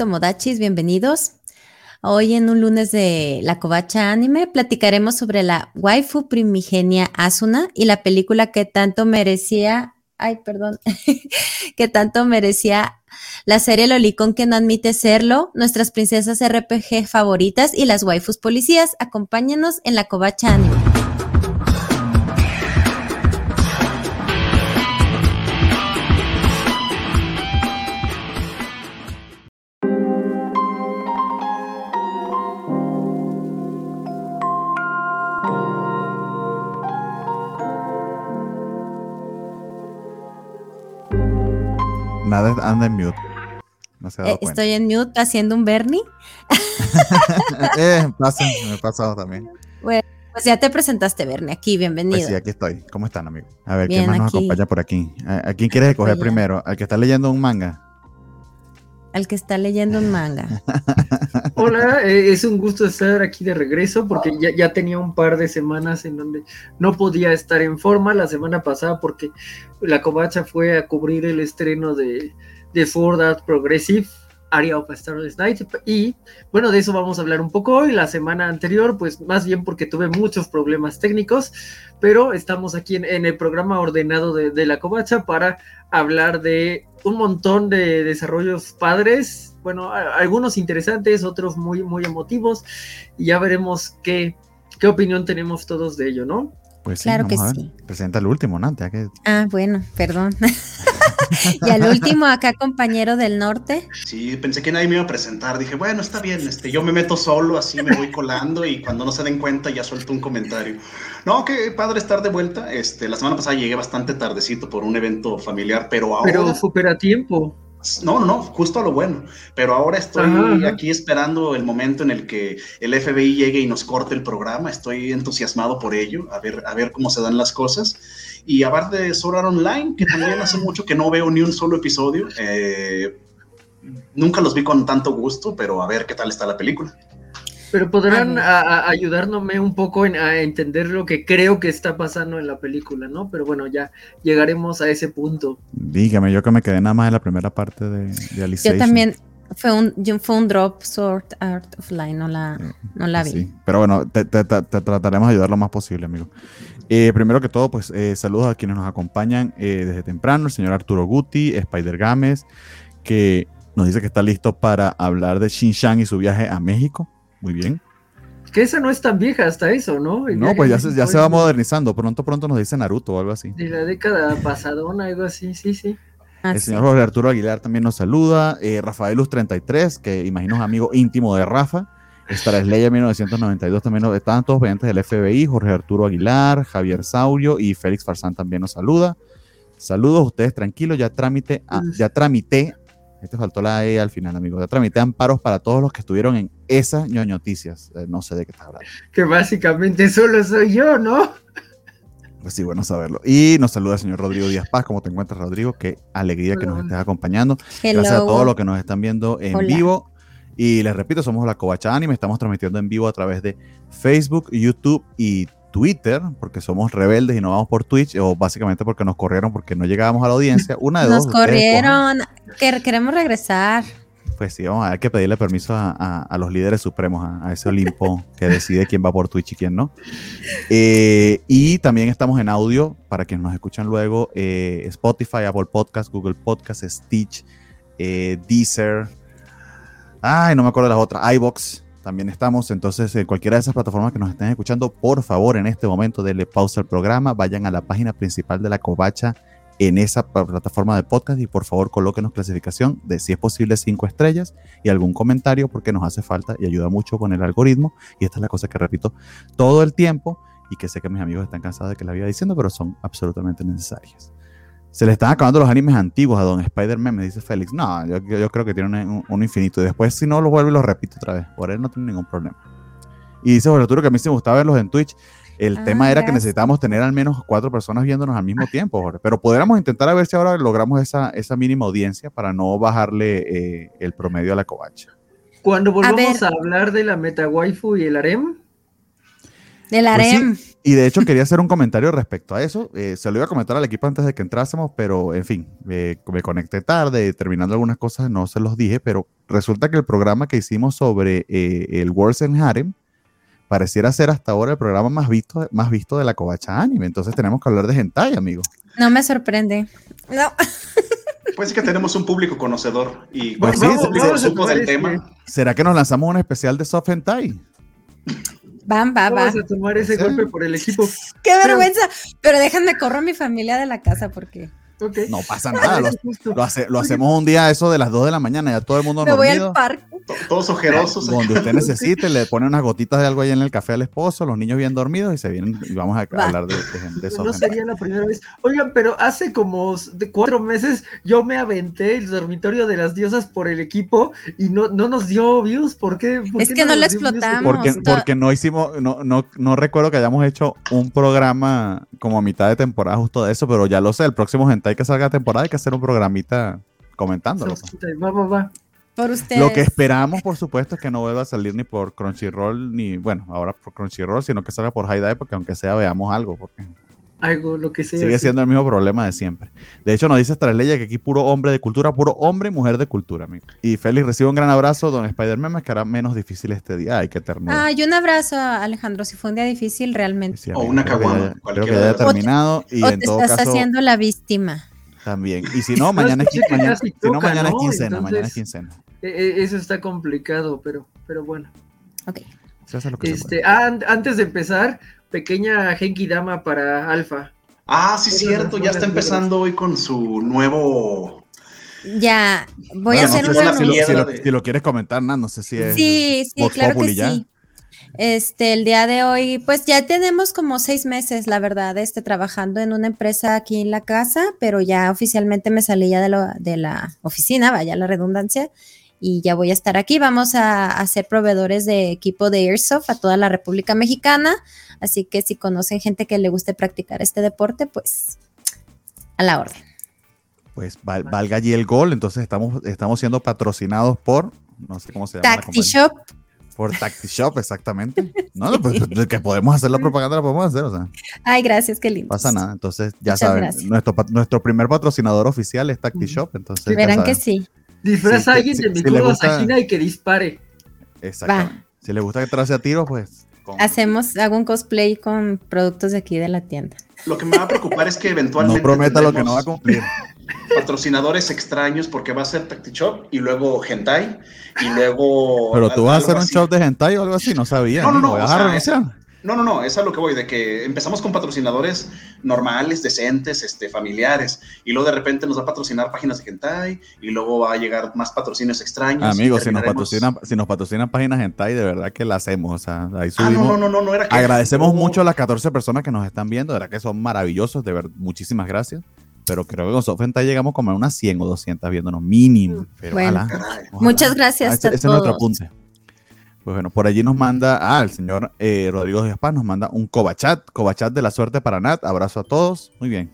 Tomodachis, bienvenidos. Hoy en un lunes de La Covacha Anime platicaremos sobre la waifu primigenia Asuna y la película que tanto merecía, ay, perdón, que tanto merecía la serie Lolicón que no admite serlo, nuestras princesas RPG favoritas y las waifus policías. Acompáñenos en La Covacha Anime. Nada, anda en mute. No se ha dado Eh, estoy en mute haciendo un Bernie. eh, pasa, me ha pasado también. Bueno, pues ya te presentaste, Bernie, aquí, bienvenido. Pues sí, aquí estoy. ¿Cómo están, amigos? A ver, Bien, ¿quién más nos aquí. acompaña por aquí? ¿A, quién quieres escoger primero? ¿Al que está leyendo un manga? Al que está leyendo un manga. Hola, eh, es un gusto estar aquí de regreso porque ya, ya tenía un par de semanas en donde no podía estar en forma la semana pasada porque la covacha fue a cubrir el estreno de, de Ford Art Progressive, Area of a Starless Night y bueno, de eso vamos a hablar un poco hoy. La semana anterior, pues más bien porque tuve muchos problemas técnicos, pero estamos aquí en, el programa ordenado de, la covacha para hablar de un montón de desarrollos padres, bueno, algunos interesantes, otros muy, muy emotivos, y ya veremos qué, qué opinión tenemos todos de ello, ¿no? Pues sí, Claro que vamos a ver. sí. Presenta el último, ¿no? Ya que Ah, bueno, perdón. y al último, acá, compañero del norte. Sí, pensé que nadie me iba a presentar. Dije, bueno, está bien, este, yo me meto solo, así me voy colando y cuando no se den cuenta ya suelto un comentario. No, qué padre estar de vuelta. Este, la semana pasada llegué bastante tardecito por un evento familiar, pero ahora... Pero súper a tiempo. No, no, no, justo a lo bueno. Pero ahora estoy Ajá, aquí esperando el momento en el que el FBI llegue y nos corte el programa. Estoy entusiasmado por ello, a ver, a ver cómo se dan las cosas. Y aparte de Sword Art Online, que también hace mucho que no veo ni un solo episodio. eh, nunca los vi con tanto gusto, pero a ver qué tal está la película. Pero podrán a- a- ayudarme un poco en, a entender lo que creo que está pasando en la película, ¿no? Pero bueno, ya llegaremos a ese punto. dígame, yo que me quedé nada más en la primera parte de, de Alicization. Yo también, fue un, yo- fue un drop Sword Art of Line, no la, no la vi. Sí, pero bueno, te, te- te- te trataremos de ayudar lo más posible, amigo. Eh, primero que todo, pues eh, saludos a quienes nos acompañan eh, desde temprano, el señor Arturo Guti, Spider Games, que nos dice que está listo para hablar de Xinjiang y su viaje a México. Muy bien. Que esa no es tan vieja hasta eso, ¿no? No, pues ya se, ya se va modernizando. Pronto, pronto nos dice Naruto o algo así. De la década pasadona, algo así, sí, sí. Ah, El señor Jorge Arturo Aguilar también nos saluda. Eh, Rafael Luz 33, que imagino es amigo íntimo de Rafa. Star Slayer 1992 también nos, estaban todos pendientes del FBI. Jorge Arturo Aguilar, Javier Saurio y Félix Farsán también nos saluda. Saludos, ustedes tranquilos, ya tramite, ah, ya tramité, este faltó la E al final, amigos, ya tramité amparos para todos los que estuvieron en esas ñoñoticias. Eh, no sé de qué está hablando. Que básicamente solo soy yo, ¿no? Pues sí, bueno saberlo. Y nos saluda el señor Rodrigo Díaz Paz. ¿Cómo te encuentras, Rodrigo? Qué alegría que nos estés acompañando. Hello. Gracias a todos los que nos están viendo en Hola. vivo. Y les repito, somos la Covacha Anime. Estamos transmitiendo en vivo a través de Facebook, YouTube y Twitter, porque somos rebeldes y no vamos por Twitch, o básicamente porque nos corrieron porque no llegábamos a la audiencia. Una de Nos dos. ustedes corrieron, que queremos regresar. Pues sí, vamos a ver que pedirle permiso a, a- a los líderes supremos, a, a ese Olimpo que decide quién va por Twitch y quién no. Eh, y también estamos en audio para quienes nos escuchan luego: eh, Spotify, Apple Podcast, Google Podcast, Stitch, eh, Deezer. Ay, no me acuerdo de las otras. iBox. También estamos. Entonces, en cualquiera de esas plataformas que nos estén escuchando, por favor, en este momento, denle pausa al programa. Vayan a la página principal de la Covacha en esa plataforma de podcast y por favor colóquenos clasificación de si es posible cinco estrellas y algún comentario porque nos hace falta y ayuda mucho con el algoritmo. Y esta es la cosa que repito todo el tiempo y que sé que mis amigos están cansados de que la vaya diciendo, pero son absolutamente necesarias. Se le están acabando los animes antiguos a Don Spider-Man, me dice Félix. No, yo, creo que tiene un, un infinito. Y después, si no, lo vuelvo y lo repito otra vez. Por él no tiene ningún problema. Y dice Jorge Arturo que a mí sí me gustaba verlos en Twitch. El Ah, tema era que gracias. necesitábamos tener al menos cuatro personas viéndonos al mismo tiempo, Jorge. Pero podríamos intentar a ver si ahora logramos esa, esa mínima audiencia para no bajarle eh, el promedio a la covacha. Cuando volvamos a, hablar de la meta waifu y el harem, Del Pues sí, harem. Y de hecho quería hacer un comentario respecto a eso. Eh, se lo iba a comentar al equipo antes de que entrásemos, pero en fin, eh, me conecté tarde, terminando algunas cosas no se los dije, pero resulta que el programa que hicimos sobre eh, el Worlds en Harem pareciera ser hasta ahora el programa más visto, más visto de la covacha anime. Entonces tenemos que hablar de hentai, amigo. No me sorprende. No. Pues es que tenemos un público conocedor y Pues cuando sí, el vamos- público vamos a supo tomar del tema, ¿Será que nos lanzamos un especial de soft hentai? Van, va, va. Vamos a tomar ese golpe por el equipo. Qué vergüenza. Pero déjenme corro a mi familia de la casa porque No pasa nada. Lo, Eso justo. lo hace- lo hacemos un día eso de las 2 de la mañana, ya todo el mundo me voy dormido. al parque. to- todos ojerosos. Donde usted necesite, le pone unas gotitas de algo ahí en el café al esposo, los niños bien dormidos y se vienen y vamos a Va. hablar de, de, de eso. No sería la primera vez. Oigan, pero hace como de cuatro meses yo me aventé el dormitorio de las diosas por el equipo y no, no nos dio views. ¿Por qué? ¿Por Es qué que no nos lo explotamos. Porque, porque no hicimos, no, no, no recuerdo que hayamos hecho un programa como a mitad de temporada justo de eso, pero ya lo sé, el próximo Hentai que salga de temporada hay que hacer un programita comentándolo. pues. Va, va, va. Por ustedes. Lo que esperamos, por supuesto, es que no vuelva a salir ni por Crunchyroll, ni, bueno, ahora por Crunchyroll, sino que salga por Haidai, porque aunque sea veamos algo, porque Algo, lo que sea. sigue sí. siendo el mismo problema de siempre. De hecho, nos dice Estrella que aquí puro hombre de cultura, puro hombre y mujer de cultura, amigo. Y Félix recibe un gran abrazo, don Spider-Man, me quedará menos difícil este día. Ay, qué ternura. Ay, un abrazo, Alejandro. Si fue un día difícil, realmente. Sí, O amigo, una creo que caguama, Creo cualquiera que haya terminado y o en te todo estás caso haciendo la víctima. también. Y si no, mañana es, que mañana, si no, mañana es ¿no? quincena, mañana es Entonces- quincena. Eh, eh, eso está complicado, pero, pero bueno. Ok. Se hace lo que se puede. Este, ah, an- antes de empezar, pequeña Genki Dama para Alfa. Ah, sí, cierto, ya está empezando hoy con su nuevo. Ya, voy Bueno, a no hacer sé un si, una si lo, si, lo, mierda de- si lo quieres comentar, Nan, no sé si es. Sí, sí, Vox claro que ya. sí. Este, el día de hoy, pues ya tenemos como seis meses, la verdad, este, trabajando en una empresa aquí en la casa, pero ya oficialmente me salí ya de, lo- de la oficina, vaya la redundancia, y ya voy a estar aquí. Vamos a, a ser proveedores de equipo de Airsoft a toda la República Mexicana, así que si conocen gente que le guste practicar este deporte, pues a la orden. Pues val- valga allí el gol. Entonces estamos, estamos siendo patrocinados por. No sé cómo se llama. la Tacti compañía. Shop, Por Tacti Shop, exactamente. No, no, pues, que podemos hacer la propaganda, la podemos hacer, o sea, ay, gracias, qué lindo. pasa nada. Entonces, ya Muchas saben, gracias. nuestro, nuestro primer patrocinador oficial es Tacti Shop. Entonces, Verán que sí. Disfraza Sí, a alguien sí, de mi si le gusta- y que dispare. Exactamente. Si les gusta que trace a tiro, pues. con- Hacemos, hago un cosplay con productos de aquí de la tienda. Lo que me va a preocupar es que eventualmente. No prometa lo que no va a cumplir. Patrocinadores extraños porque va a ser Tacti Shop y luego Hentai y luego. Pero tú vas a hacer un así. show de hentai o algo así, no sabía. No, no, no, ¿Vas o a sea? No, no, no, es a lo que voy, de que empezamos con patrocinadores normales, decentes, este, familiares, y luego de repente nos va a patrocinar páginas de hentai, y luego va a llegar más patrocinios extraños. Amigos, si nos, patrocinan, si nos patrocinan páginas hentai, de verdad que la hacemos. O sea, ahí Ah, subimos. no, no, no, no, no era que. Agradecemos mucho a las 14 personas que nos están viendo, de verdad que son maravillosos, de verdad, muchísimas gracias. Pero creo que con Soft Hentai llegamos como a unas 100 o 200 viéndonos, mínimo. Pero Bueno. Muchas gracias Ah, ese, a ese es nuestro todos. apunte. Pues bueno, por allí nos manda, ah, el señor eh, Rodrigo Díaz Paz nos manda un cobachat, cobachat de la suerte para Nat, abrazo a todos, muy bien.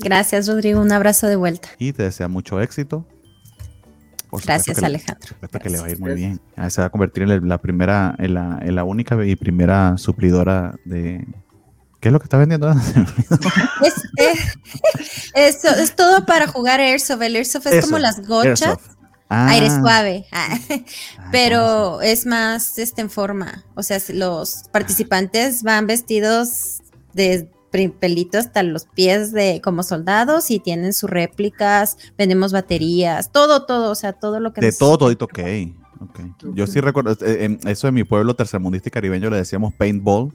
Gracias, Rodrigo. Un abrazo de vuelta. Y te desea mucho éxito. Por Gracias, que Alejandro. supuesto que le va a ir Gracias. muy bien. Ah, se va a convertir en la primera, en la, en la única y primera suplidora de... ¿Qué es lo que está vendiendo? Es, es, eso, es todo para jugar Airsoft. El Airsoft es como las gochas. Airsoft. Ah, Aire suave. Ah, ah, ¿cómo Pero es más este, en forma. O sea, los participantes van vestidos de pri- pelito hasta los pies de como soldados y tienen sus réplicas, vendemos baterías, todo, todo, o sea, todo lo que De nos- todo, todito, ok. ok. Yo sí recuerdo, eh, en eso en mi pueblo tercermundista y caribeño le decíamos paintball.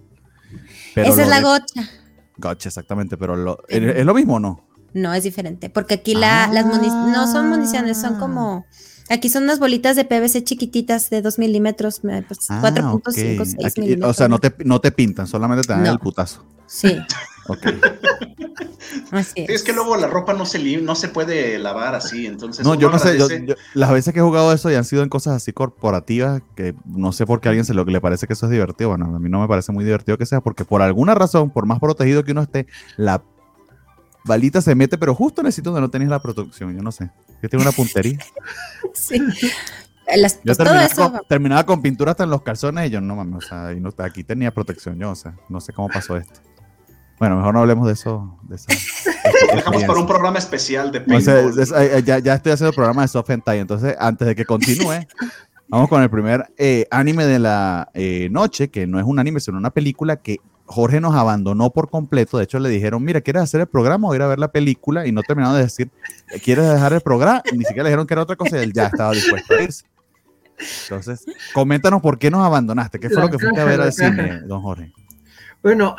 Pero Esa es la de- gocha. Gotcha, exactamente, pero lo, ¿es, es lo mismo o no? No, es diferente, porque aquí la, las municiones, no son municiones, son Ah. como, aquí son unas bolitas de PVC chiquititas de 2 milímetros, me- pues, Ah, 4.5, ok. 6 Aquí- milímetros. O sea, no te, no te pintan, solamente te dan No. el putazo. Sí, Ok. así Sí, es. es que luego la ropa no se, li- no se puede lavar así, entonces. No, yo no sé, yo- agradece- yo- las veces que he jugado eso ya han sido en cosas así corporativas que no sé por qué a alguien se lo, le parece que eso es divertido. Bueno, a mí no me parece muy divertido que sea porque por alguna razón, por más protegido que uno esté, la balita se mete, pero justo en el sitio donde no tenéis la protección. Yo no sé. Que tiene una puntería. Sí. Las, Yo terminaba, eso. con, terminaba con pintura hasta en los calzones y yo no mames, o sea, y no- aquí tenía protección yo, o sea, no sé cómo pasó esto. Bueno, mejor no hablemos de eso. De esa, de dejamos para un programa especial de O sea, paintball. es- eh, ya, ya estoy haciendo el programa de Soft Hentai, entonces antes de que continúe, vamos con el primer eh, anime de la eh, noche, que no es un anime, sino una película que Jorge nos abandonó por completo. De hecho, le dijeron, mira, ¿quieres hacer el programa o ir a ver la película? Y no terminaron de decir, ¿quieres dejar el programa? Ni siquiera le dijeron que era otra cosa y él ya estaba dispuesto a irse. Entonces, coméntanos por qué nos abandonaste. ¿Qué fue La lo que fuiste a ver al cine, don Jorge? Bueno,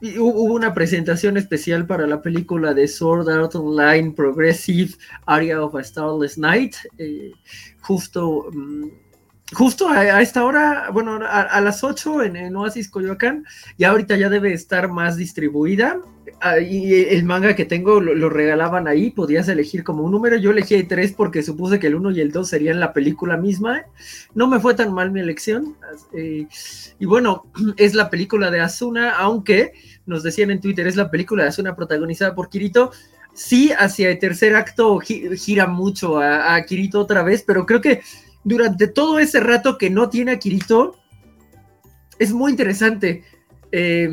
y hu- hubo una presentación especial para la película de Sword Art Online Progressive Area of a Starless Night. eh, justo, mm, justo a, esta hora, bueno, a, las 8 en, en Oasis Coyoacán, y ahorita ya debe estar más distribuida. Ah, y el manga que tengo lo, regalaban ahí, podías elegir como un número. Yo elegí tres porque supuse que el 1 y el 2 serían la película misma. No me fue tan mal mi elección. eh, y bueno, es la película de Asuna, aunque nos decían en Twitter, es la película de Asuna protagonizada por Kirito. Sí, hacia el tercer acto gi- gira mucho a, a Kirito otra vez, pero creo que durante todo ese rato que no tiene a Kirito, es muy interesante. Eh,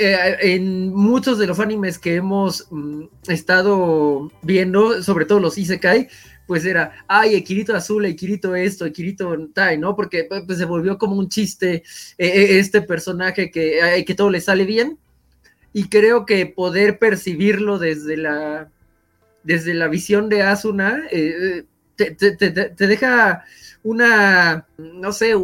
eh, en muchos de los animes que hemos mm, estado viendo, sobre todo los Isekai, pues era, ay, Ekirito azul, Ekirito esto, Ekirito Tai, ¿no? Porque pues, se volvió como un chiste eh, eh, este personaje que, que todo le sale bien. Y creo que poder percibirlo desde la, desde la visión de Asuna eh, te, te- te- te deja una, no sé,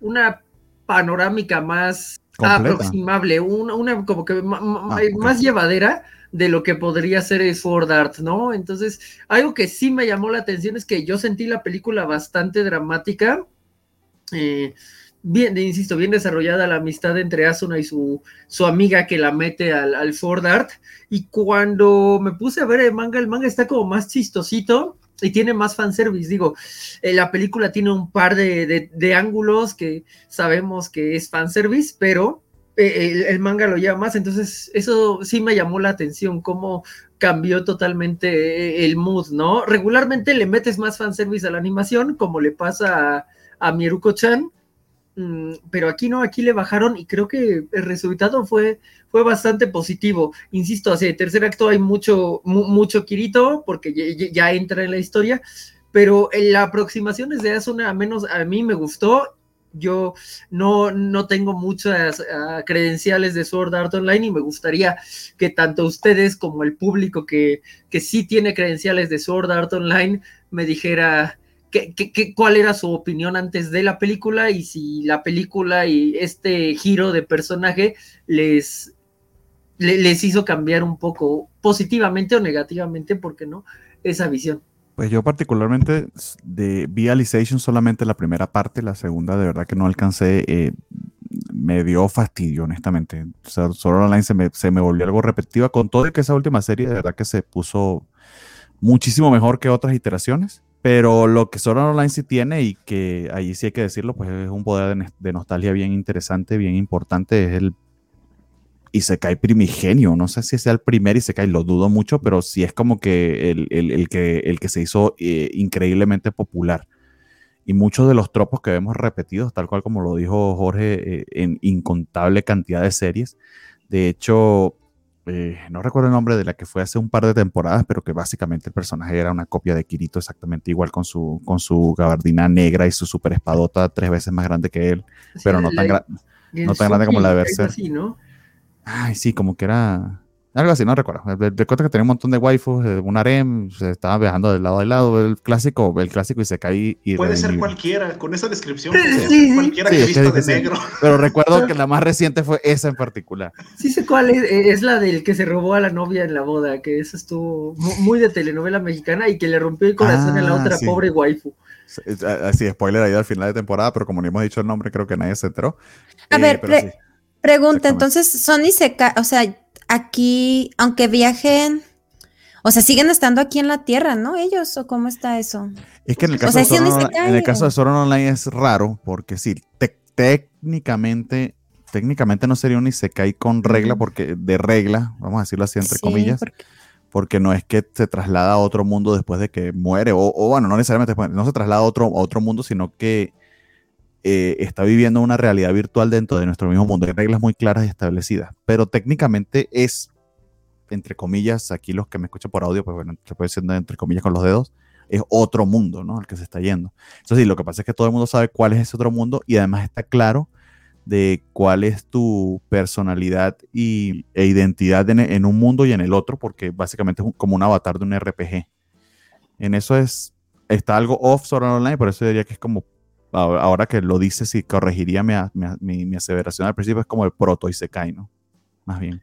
una panorámica más Completa. aproximable, una, una como que ma- ma- Ah, ok. más llevadera de lo que podría ser el Sword Art, ¿no? Entonces, algo que sí me llamó la atención es que yo sentí la película bastante dramática. eh, bien, insisto, bien desarrollada la amistad entre Asuna y su, su amiga que la mete al, al Sword Art. Y cuando me puse a ver el manga, el manga está como más chistosito y tiene más fanservice. Digo, eh, la película tiene un par de, ángulos que sabemos que es fanservice, pero eh, el, manga lo lleva más. Entonces, eso sí me llamó la atención, cómo cambió totalmente eh, el mood, ¿no? Regularmente le metes más fanservice a la animación, como le pasa a, a Mieruko-chan. Mm, pero aquí no, aquí le bajaron y creo que el resultado fue, fue bastante positivo. Insisto, hacia el tercer acto hay mucho, mu- mucho Kirito porque ya, entra en la historia, pero la aproximación desde Asuna, a menos a mí me gustó. Yo no, no tengo muchas ah, credenciales de Sword Art Online y me gustaría que tanto ustedes como el público que, que sí tiene credenciales de Sword Art Online me dijera qué- qué- qué- cuál era su opinión antes de la película y si la película y este giro de personaje les, le- les hizo cambiar un poco positivamente o negativamente, porque no, esa visión. Pues yo particularmente de vi Alicization solamente la primera parte, la segunda de verdad que no alcancé, eh, me dio fastidio honestamente. O sea, Sword Art Online se me, se me volvió algo repetitiva con todo y que esa última serie de verdad que se puso muchísimo mejor que otras iteraciones. Pero lo que Sword Online sí tiene y que ahí sí hay que decirlo, pues es un poder de, nostalgia bien interesante, bien importante, es el Isekai primigenio. No sé si sea el primer Isekai, lo dudo mucho, pero sí es como que el, el- el que, el que se hizo eh, increíblemente popular. Y muchos de los tropos que vemos repetidos, tal cual como lo dijo Jorge, eh, en incontable cantidad de series. De hecho, eh, no recuerdo el nombre de la que fue hace un par de temporadas, pero que básicamente el personaje era una copia de Kirito exactamente igual con su, con su gabardina negra y su super espadota tres veces más grande que él, pero no tan, gra- no tan grande como la de Berserk. así, ¿no? Ay, sí, como que era. Algo así, no recuerdo. Cuenta que tenía un montón de waifus, eh, un harem, se estaba viajando de lado a lado. El clásico, el clásico y se cae y Puede ser cualquiera, con esa descripción, Sí, ser sí, cualquiera Sí, que vista de negro. Pero recuerdo que la más reciente fue esa en particular. Sí sé cuál es, eh, es la del que se robó a la novia en la boda, que eso estuvo mu- muy de telenovela mexicana y que le rompió el corazón a la Ah, otra sí. pobre waifu. Así, spoiler ahí al final de temporada, pero como no hemos dicho el nombre, creo que nadie se enteró. A Eh, ver, pero pre- sí. Pregunta, entonces, Sony se ca o sea, aquí, aunque viajen, o sea, siguen estando aquí en la Tierra, ¿no? Ellos, o cómo está eso? Es que en el O caso, sea, de, Art Online- en el caso de Art Online es raro, porque sí, te- técnicamente, técnicamente no sería un Isekai con regla, porque de regla, vamos a decirlo así entre Sí, comillas, porque- porque no es que se traslada a otro mundo después de que muere, o, bueno, no necesariamente después, no se traslada a otro, a otro mundo, sino que eh, está viviendo una realidad virtual dentro de nuestro mismo mundo. Hay reglas muy claras y establecidas, pero técnicamente es, entre comillas, aquí los que me escuchan por audio, pues bueno, se puede decir entre comillas con los dedos, es otro mundo, ¿no? Al que se está yendo. Eso sí, lo que pasa es que todo el mundo sabe cuál es ese otro mundo y además está claro de cuál es tu personalidad y, e identidad en, un mundo y en el otro, porque básicamente es como un avatar de un RPG. En eso es, está algo off sobre online, por eso diría que es como, ahora que lo dices y corregiría mi, mi, mi aseveración al principio, es como el proto y se cae, ¿no? Más bien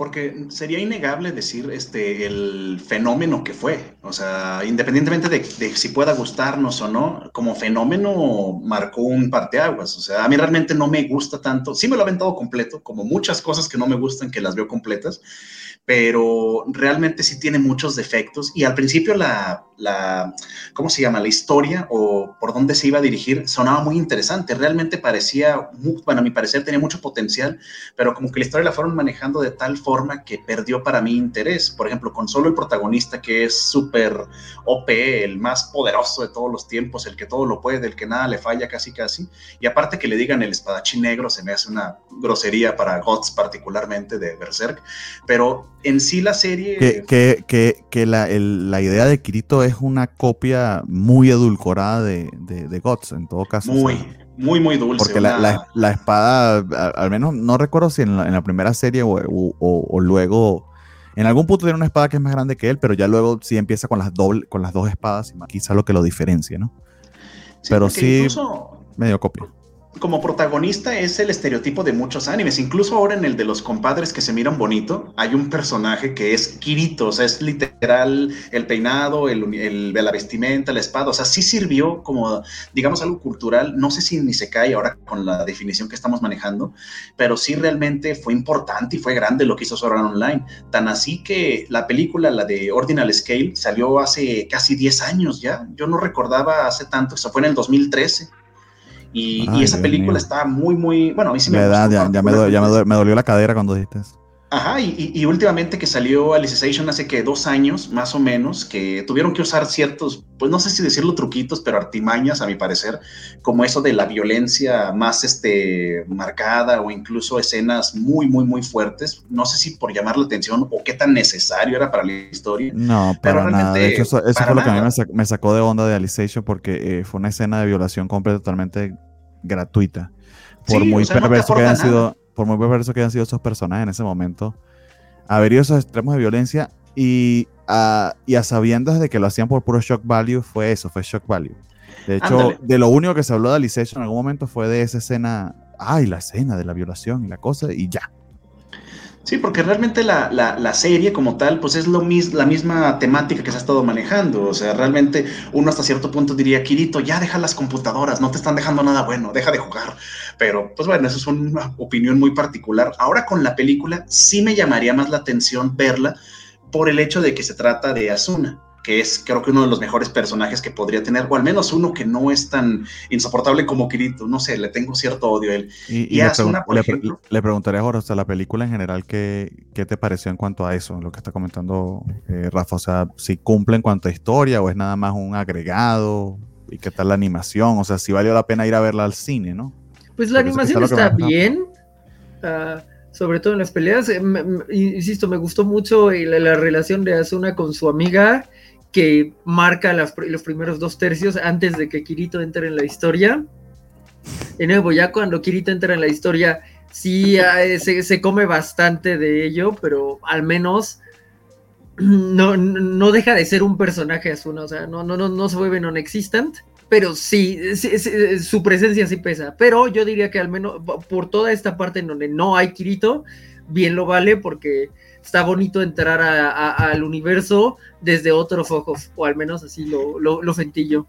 porque sería innegable decir este, el fenómeno que fue. O sea, independientemente de, si pueda gustarnos o no, como fenómeno marcó un parteaguas. O sea, a mí realmente no me gusta tanto. Sí me lo he aventado completo, como muchas cosas que no me gustan que las veo completas, pero realmente sí tiene muchos defectos. Y al principio la, la, ¿cómo se llama? La historia o por dónde se iba a dirigir sonaba muy interesante. Realmente parecía, bueno, a mi parecer tenía mucho potencial, pero como que la historia la fueron manejando de tal forma que perdió para mí interés. Por ejemplo, con solo el protagonista que es súper OP, el más poderoso de todos los tiempos, el que todo lo puede, el que nada le falla casi casi. Y aparte que le digan el espadachín negro, se me hace una grosería para Gods particularmente de Berserk. Pero en sí la serie... Que, que, que, la, la idea de Kirito es una copia muy edulcorada de, de, Gods, en todo caso. Muy, muy, muy dulce. Porque la, la, espada, al menos no recuerdo si en la, primera serie o, o, luego. En algún punto tiene una espada que es más grande que él, pero ya luego sí empieza con las, doble, con las dos espadas y quizá lo que lo diferencia, ¿no? pero sí, medio copia como protagonista es el estereotipo de muchos animes. Incluso ahora en el de los compadres que se miran bonito, hay un personaje que es Kirito, o sea, es literal el peinado, el, la vestimenta, la espada, o sea, sí sirvió como, digamos, algo cultural. No sé si ni se cae ahora con la definición que estamos manejando, pero sí realmente fue importante y fue grande lo que hizo Sword Online. Tan así que la película, la de Ordinal Scale, salió hace casi 10 años ya. Yo no recordaba hace tanto, eso fue en el 2013 y, esa película está muy, muy. Bueno, a mí sí me, Ya, me, dolió la cadera cuando dijiste eso. Ajá, y, últimamente que salió Alicization hace que dos años, más o menos, que tuvieron que usar ciertos, pues no sé si decirlo truquitos, pero artimañas, a mi parecer, como eso de la violencia más este, marcada o incluso escenas muy, muy, muy fuertes. No sé si por llamar la atención o qué tan necesario era para la historia. No, pero nada. De hecho, eso, fue lo que a mí me sacó, de onda de Alicization porque eh, fue una escena de violación completa, totalmente gratuita. Por muy perverso que hayan sido por muy perverso que hayan sido esos personajes en ese momento, haber ido a esos extremos de violencia y a, y a sabiendas de que lo hacían por puro shock value, fue eso, fue shock value. De hecho, de lo único que se habló de Alicization en algún momento fue de esa escena, ay, la escena de la violación y la cosa, y ya. Sí, porque realmente la, la, serie como tal, pues es lo mis, la misma temática que se ha estado manejando. O sea, realmente uno hasta cierto punto diría, Kirito, ya deja las computadoras, no te están dejando nada bueno, deja de jugar. Pero, pues bueno, eso es una opinión muy particular. Ahora con la película sí me llamaría más la atención verla por el hecho de que se trata de Asuna que es creo que uno de los mejores personajes que podría tener, o al menos uno que no es tan insoportable como Kirito, no sé, le tengo cierto odio a él. Y, y, le, por ejemplo, le, preguntaré ahora, o sea, la película en general, ¿qué, ¿qué, te pareció en cuanto a eso, lo que está comentando eh, Rafa? O sea, si cumple en cuanto a historia o es nada más un agregado, y qué tal la animación, o sea, si valió la pena ir a verla al cine, ¿no? Pues la animación está bien. Ah, sobre todo en las peleas. Eh, insisto, me gustó mucho la, la, relación de Asuna con su amiga que marca los primeros dos tercios antes de que Kirito entre en la historia. De nuevo, ya cuando Kirito entra en la historia, sí eh, se, come bastante de ello, pero al menos no, no deja de ser un personaje Asuna, o sea, no, no, no, no se vuelve non-existent, pero sí, su presencia sí pesa. Pero yo diría que al menos por toda esta parte en donde no hay Kirito, bien lo vale porque está bonito entrar al universo desde otros ojos, o al menos así lo, lo, lo sentí yo.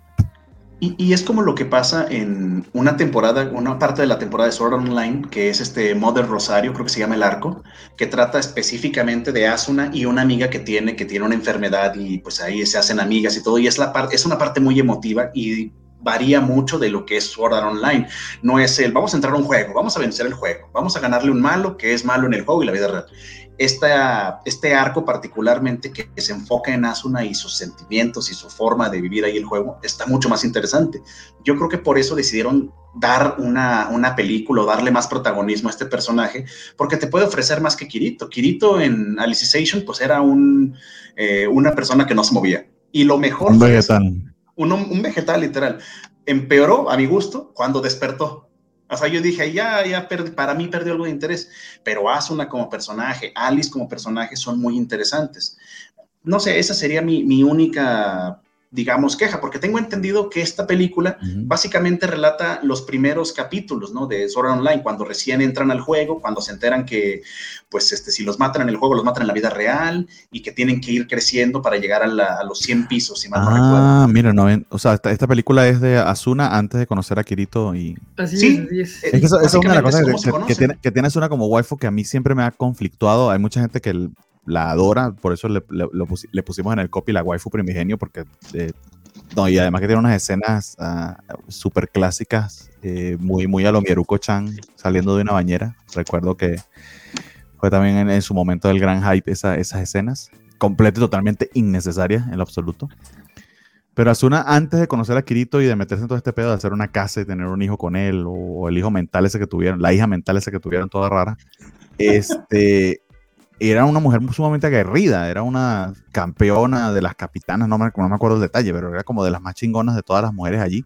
Y, es como lo que pasa en una temporada, una parte de la temporada de Sword Online, que es este Mother Rosario, creo que se llama el arco, que trata específicamente de Asuna y una amiga que tiene, que tiene una enfermedad y pues ahí se hacen amigas y todo, y es, la parte es una parte muy emotiva y varía mucho de lo que es Sword Art Online. No es el, vamos a entrar a un juego, vamos a vencer el juego, vamos a ganarle un malo que es malo en el juego y la vida real. Esta, este arco particularmente que, se enfoca en Asuna y sus sentimientos y su forma de vivir ahí el juego está mucho más interesante. Yo creo que por eso decidieron dar una, una película o darle más protagonismo a este personaje, porque te puede ofrecer más que Kirito. Kirito en Alicization pues era un, eh, una persona que no se movía. Y lo mejor... Un vegetal. Un, un vegetal literal. Empeoró a mi gusto cuando despertó o sea, yo dije, ya, ya, para mí perdió algo de interés, pero Asuna como personaje, Alice como personaje son muy interesantes. No sé, esa sería mi, mi única digamos, queja, porque tengo entendido que esta película básicamente relata los primeros capítulos, ¿no? De Sword Online, cuando recién entran al juego, cuando se enteran que, pues, este, si los matan en el juego, los matan en la vida real y que tienen que ir creciendo para llegar a, los 100 pisos, si mal no recuerdo. Ah, mira, no, o sea, esta, película es de Asuna antes de conocer a Kirito y... Así sí, es. es. que eso, es una de las cosas que, tiene, que tiene Asuna como waifu que a mí siempre me ha conflictuado. Hay mucha gente que la adora, por eso le, le, pusimos en el copy la waifu primigenio, porque eh, no, y además que tiene unas escenas uh, súper clásicas, eh, muy, muy a lo Mieruko-chan, saliendo de una bañera. Recuerdo que fue también en, su momento del gran hype esa, esas escenas, completas totalmente innecesarias en lo absoluto. Pero Asuna, antes de conocer a Kirito y de meterse en todo este pedo de hacer una casa y tener un hijo con él, o, o el hijo mental ese que tuvieron, la hija mental esa que tuvieron, toda rara, este, era una mujer sumamente aguerrida, era una campeona de las capitanas, no me, no me acuerdo el detalle, pero era como de las más chingonas de todas las mujeres allí.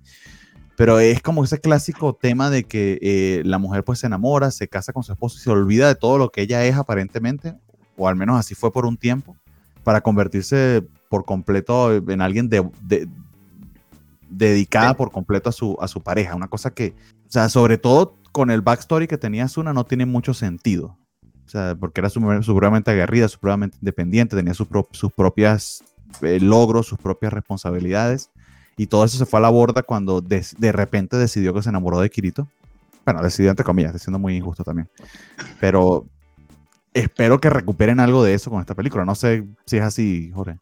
Pero es como ese clásico tema de que eh, la mujer pues se enamora, se casa con su esposo y se olvida de todo lo que ella es aparentemente, o al menos así fue por un tiempo, para convertirse por completo en alguien de, dedicada por completo a su, a su pareja. Una cosa que, o sea, sobre todo con el backstory que tenía Zuna no tiene mucho sentido. O sea, porque era supremamente aguerrida, supremamente independiente, tenía sus, sus propias eh, logros, sus propias responsabilidades. Y todo eso se fue a la borda cuando de, de, repente decidió que se enamoró de Kirito. Bueno, decidió entre comillas, estoy siendo muy injusto también. Pero espero que recuperen algo de eso con esta película. No sé si es así, Jorge.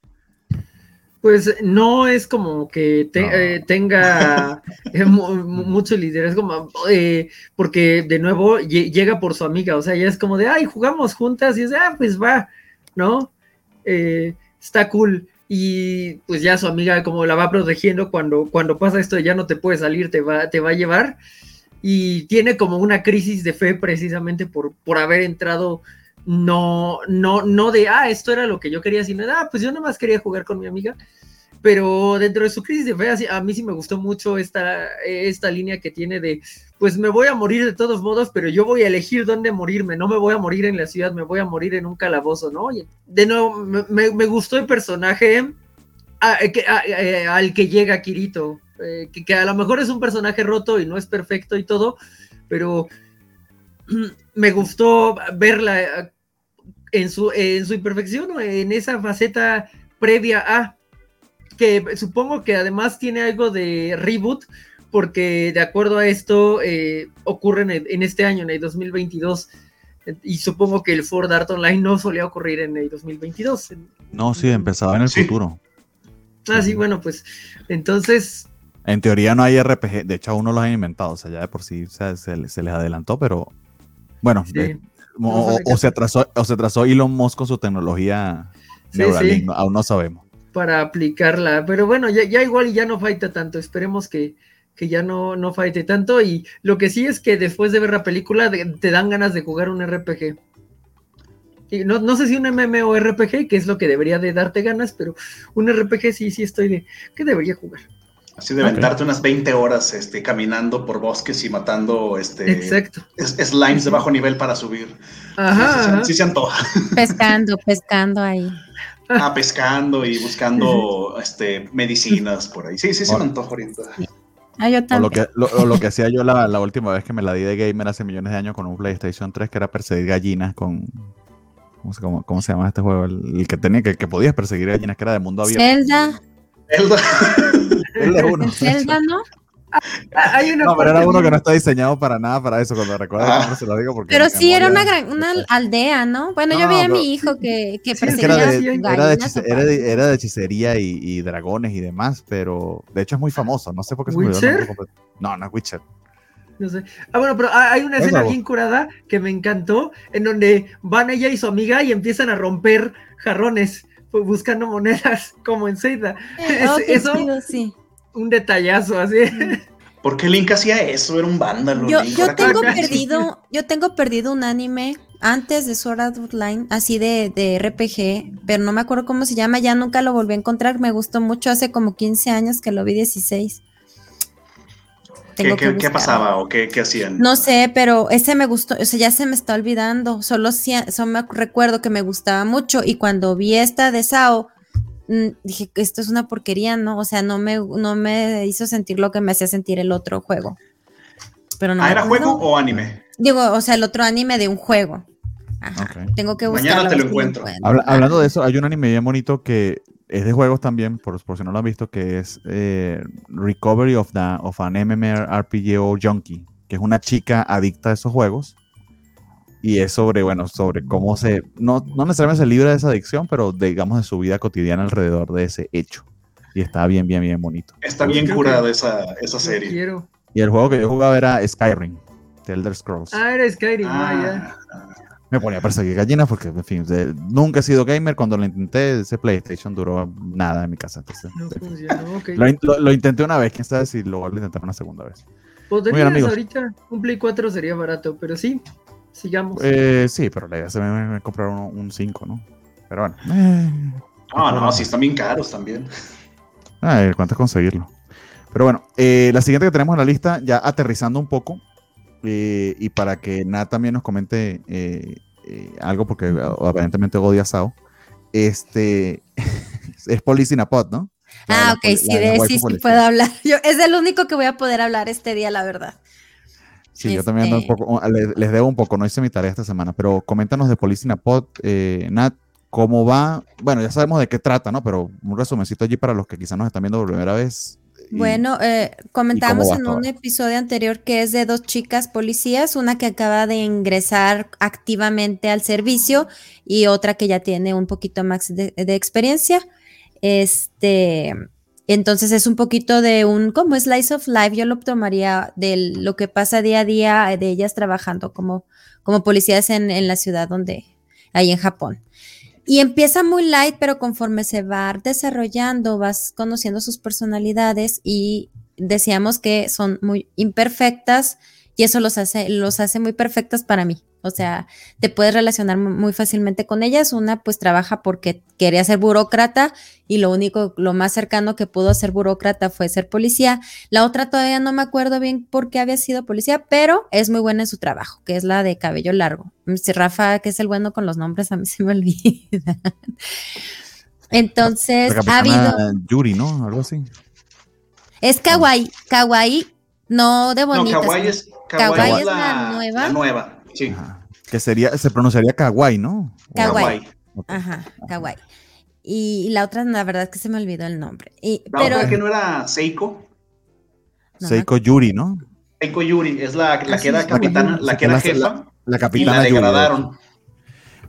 Pues no es como que eh, tenga eh, mucho liderazgo, eh, porque de nuevo llega por su amiga, o sea, ya es como de, ay, jugamos juntas y es, ah, pues va, ¿no? está cool. Y pues ya su amiga como la va protegiendo cuando, cuando pasa esto ya no te puede salir, te va, te va a llevar. Y tiene como una crisis de fe precisamente por, por haber entrado no, no, no de, ah, esto era lo que yo quería, sino ah, pues yo nada más quería jugar con mi amiga. Pero dentro de su crisis de fe, a mí sí me gustó mucho esta, esta línea que tiene de, pues me voy a morir de todos modos, pero yo voy a elegir dónde morirme, no me voy a morir en la ciudad, me voy a morir en un calabozo, ¿no? de nuevo, me, gustó el personaje eh, al que llega Kirito, eh, que, que a lo mejor es un personaje roto y no es perfecto y todo, pero me gustó verla en su, en su imperfección, en esa faceta previa a, que supongo que además tiene algo de reboot, porque de acuerdo a esto eh, ocurre en, este año, en el 2022, y supongo que el Ford Art Online no solía ocurrir en el 2022. No, sí, empezaba en el futuro. Ah, sí, bueno, pues entonces... En teoría no hay RPG, de hecho aún no los han inventado, o sea, ya de por sí se, se les adelantó, pero bueno, eh, o, se atrasó, o se atrasó Elon Musk con su tecnología Neuralink, aún no sabemos. Para aplicarla, pero bueno, ya, ya igual ya no falta tanto, esperemos que, que ya no, no falte tanto. Y lo que sí es que después de ver la película te dan ganas de jugar un RPG. Y no, no, sé si un MMORPG, que es lo que debería de darte ganas, pero un RPG sí, sí estoy de que debería jugar. Así de aventarte unas 20 horas este, caminando por bosques y matando este, Exacto. slimes de bajo nivel para subir. Ajá, sí, se antoja. Pescando, pescando ahí. Ah, pescando y buscando este, medicinas por ahí. Sí, sí, se me antoja ahorita. Ah, yo también. O lo que, lo, lo que hacía yo la, la, última vez que me la di de gamer hace millones de años con un PlayStation 3, que era perseguir gallinas con. ¿Cómo se, cómo, cómo se llama este juego? El, que tenía que, que podías perseguir gallinas, que era de mundo abierto. Zelda. Zelda. Zelda, ¿no? Ah, Hay una No, pero era uno que no está diseñado para nada para eso. Cuando recuerdo nombre se lo digo porque. Pero sí, era una, gran, una aldea, ¿no? Bueno, yo veía a pero- mi hijo que, Sí, perseguía era de, era de era era hechicería y, y dragones y demás, pero de hecho es muy famoso. No sé por qué se me olvidó ¿Witcher? nombre completo. No, no es Witcher. No sé. Ah, bueno, pero hay una Es escena bien curada que me encantó, en donde van ella y su amiga y empiezan a romper jarrones buscando monedas, como en Zelda. Eh, oh, Es- eso- sí. Un detallazo así. ¿Por qué Link hacía eso? Era un vándalo. Yo, Link. yo tengo acá. perdido, yo tengo perdido un anime antes de Sword Art Online, así de, de RPG, pero no me acuerdo cómo se llama, ya nunca lo volví a encontrar, me gustó mucho, hace como 15 años que lo vi 16. ¿Qué, Tengo qué- qué pasaba o qué, qué hacían? No sé, pero ese me gustó, o sea, ya se me está olvidando. Solo, solo me recuerdo que me gustaba mucho y cuando vi esta de Sao, dije que esto es una porquería, ¿no? O sea, no me, no me hizo sentir lo que me hacía sentir el otro juego. Pero no ah, ¿era acuerdo. juego o anime? Digo, o sea, el otro anime de un juego. Ajá. Tengo que Mañana buscarlo. te a lo encuentro. Habla- hablando de eso, hay un anime bien bonito que es de juegos también, por, por si no lo han visto, que es eh, Recovery of, the, of an MMORPG Junkie, que es una chica adicta a esos juegos. Y es sobre, bueno, sobre cómo se, no, no necesariamente se libra de esa adicción, pero digamos de su vida cotidiana alrededor de ese hecho. Y está bien, bien, bien bonito. Está Pues bien curada esa, esa serie. quiero. Y el juego que yo jugaba era Skyrim, The Elder Scrolls. Ah, era Skyrim, ah, Ah, Me ponía a perseguir gallinas porque, en fin, de- nunca he sido gamer. Cuando lo intenté, ese PlayStation duró nada en mi casa. Entonces, ya. No funcionó, ok. lo, in- lo- lo intenté una vez, quién sabe si lo vuelvo a intentar una segunda vez. Podrías Muy bien, ahorita, un Play 4 sería barato, pero sí, sigamos. Eh, sí, pero la idea me, me comprar uno- un 5, ¿no? Pero bueno. Eh, No, no, sí están bien caros también. a ver, cuánto es conseguirlo. Pero bueno, eh, la siguiente que tenemos en la lista, ya aterrizando un poco, eh, y para que Nat también nos comente eh, eh, algo, porque aparentemente odia a Sao, este, es Police in a Pot, ¿no? La Ah, la ok, poli- sí, la la de sí, sí puedo hablar. Yo, es el único que voy a poder hablar este día, la verdad. Sí, yo también ando un Este- poco, les, les debo un poco, no hice mi tarea esta semana, pero coméntanos de Police in a Pot, eh, Nat, cómo va, bueno, ya sabemos de qué trata, ¿no? Pero un resumencito allí para los que quizás nos están viendo por primera vez. y- Bueno, eh, comentamos en un episodio anterior que es de dos chicas policías, una que acaba de ingresar activamente al servicio y otra que ya tiene un poquito más de, de experiencia. Este, entonces es un poquito de un, como slice of life, yo lo tomaría de lo que pasa día a día de ellas trabajando como, como policías en, en la ciudad donde, ahí en Japón. Y empieza muy light, pero conforme se va desarrollando, vas conociendo sus personalidades y decíamos que son muy imperfectas y eso los hace, los hace muy perfectas para mí. O sea, te puedes relacionar mu- muy fácilmente con ellas. Una pues trabaja porque quería ser burócrata y lo único, lo más cercano que pudo ser burócrata fue ser policía. La otra todavía no me acuerdo bien por qué había sido policía, pero es muy buena en su trabajo, que es la de cabello largo. Si Rafa, que es el bueno con los nombres, a mí se me olvida. Entonces, ha habido. Yuri, ¿no? Algo así. Es kawaii, kawaii, no de No, bonita. Kawaii es, Kawaii Kawaii es la la, nueva. la nueva. Sí, Ajá. Que sería, se pronunciaría kawaii, ¿no? Kawaii. Ajá, kawaii. Y la otra, la verdad es que se me olvidó el nombre. Y, La pero otra que no era Seiko. no, Seiko Yuri, ¿no? Seiko Yuri es la, la que era capitana, la que era la- jefa La y capitana la Yuri. de hecho. degradaron.